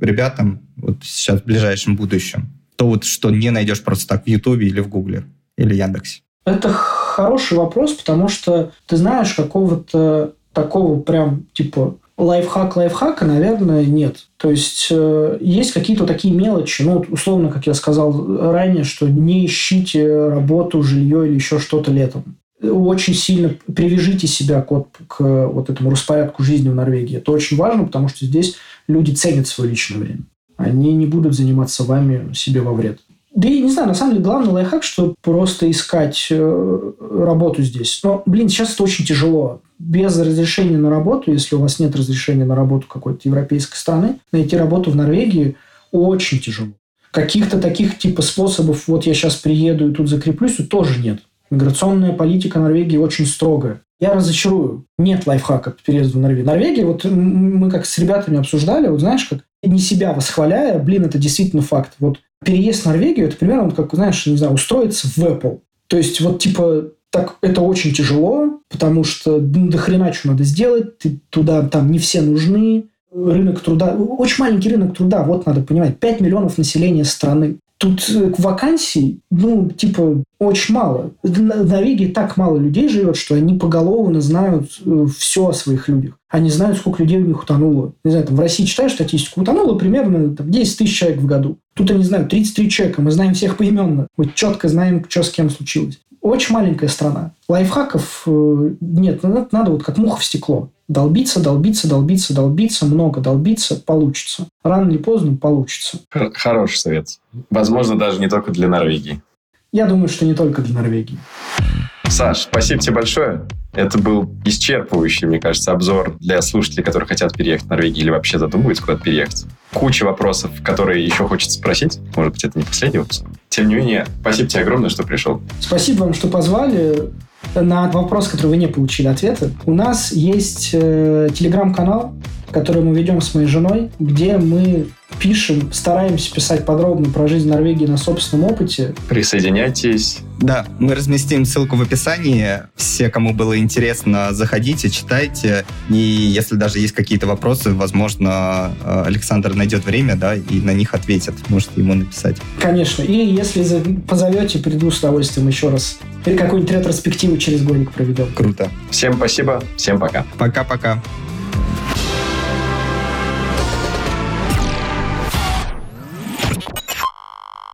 ребятам вот сейчас в ближайшем будущем то вот что не найдешь просто так в Ютубе или в Гугле или Яндексе? Это хороший вопрос, потому что ты знаешь, какого-то такого прям типа лайфхак лайфхака, наверное, нет. То есть э, есть какие-то такие мелочи, ну, условно, как я сказал ранее, что не ищите работу, жилье или еще что-то летом. Очень сильно привяжите себя к, к вот этому распорядку жизни в Норвегии. Это очень важно, потому что здесь люди ценят свое личное время они не будут заниматься вами себе во вред. Да и не знаю, на самом деле главный лайфхак, что просто искать э, работу здесь. Но, блин, сейчас это очень тяжело. Без разрешения на работу, если у вас нет разрешения на работу какой-то европейской страны, найти работу в Норвегии очень тяжело. Каких-то таких типа способов, вот я сейчас приеду и тут закреплюсь, тоже нет. Миграционная политика Норвегии очень строгая. Я разочарую. Нет лайфхака по переезду в Норвегию. Норвегия, вот мы как с ребятами обсуждали, вот знаешь, как не себя восхваляя, блин, это действительно факт. Вот переезд в Норвегию, это примерно как, знаешь, не знаю, устроиться в Apple. То есть вот типа так это очень тяжело, потому что ну, до хрена что надо сделать, ты туда там не все нужны, рынок труда, очень маленький рынок труда, вот надо понимать, 5 миллионов населения страны. Тут э, вакансий, ну, типа, очень мало. В Норвегии так мало людей живет, что они поголовно знают э, все о своих людях. Они знают, сколько людей у них утонуло. Не знаю, там в России читаешь статистику, утонуло примерно там, 10 тысяч человек в году. Тут, я не знаю, 33 человека, мы знаем всех поименно. Мы четко знаем, что с кем случилось. Очень маленькая страна. Лайфхаков э, нет, надо, надо вот как муха в стекло. Долбиться, долбиться, долбиться, долбиться, много долбиться, получится. Рано или поздно получится. Хороший совет. Возможно, даже не только для Норвегии. Я думаю, что не только для Норвегии. Саш, спасибо тебе большое. Это был исчерпывающий, мне кажется, обзор для слушателей, которые хотят переехать в Норвегию или вообще задумываются куда-то переехать. Куча вопросов, которые еще хочется спросить. Может быть, это не последний выпуск. Тем не менее, спасибо тебе огромное, что пришел. Спасибо вам, что позвали. На вопрос, который вы не получили ответа, у нас есть э, телеграм-канал, который мы ведем с моей женой, где мы пишем, стараемся писать подробно про жизнь Норвегии на собственном опыте. Присоединяйтесь. Да, мы разместим ссылку в описании. Все, кому было интересно, заходите, читайте. И если даже есть какие-то вопросы, возможно, э, Александр найдет время, да, и на них ответит. Можете ему написать. Конечно. И если позовете, приду с удовольствием еще раз. Или какую-нибудь ретроспективу через годик проведем. Круто. Всем спасибо, всем пока. Пока-пока.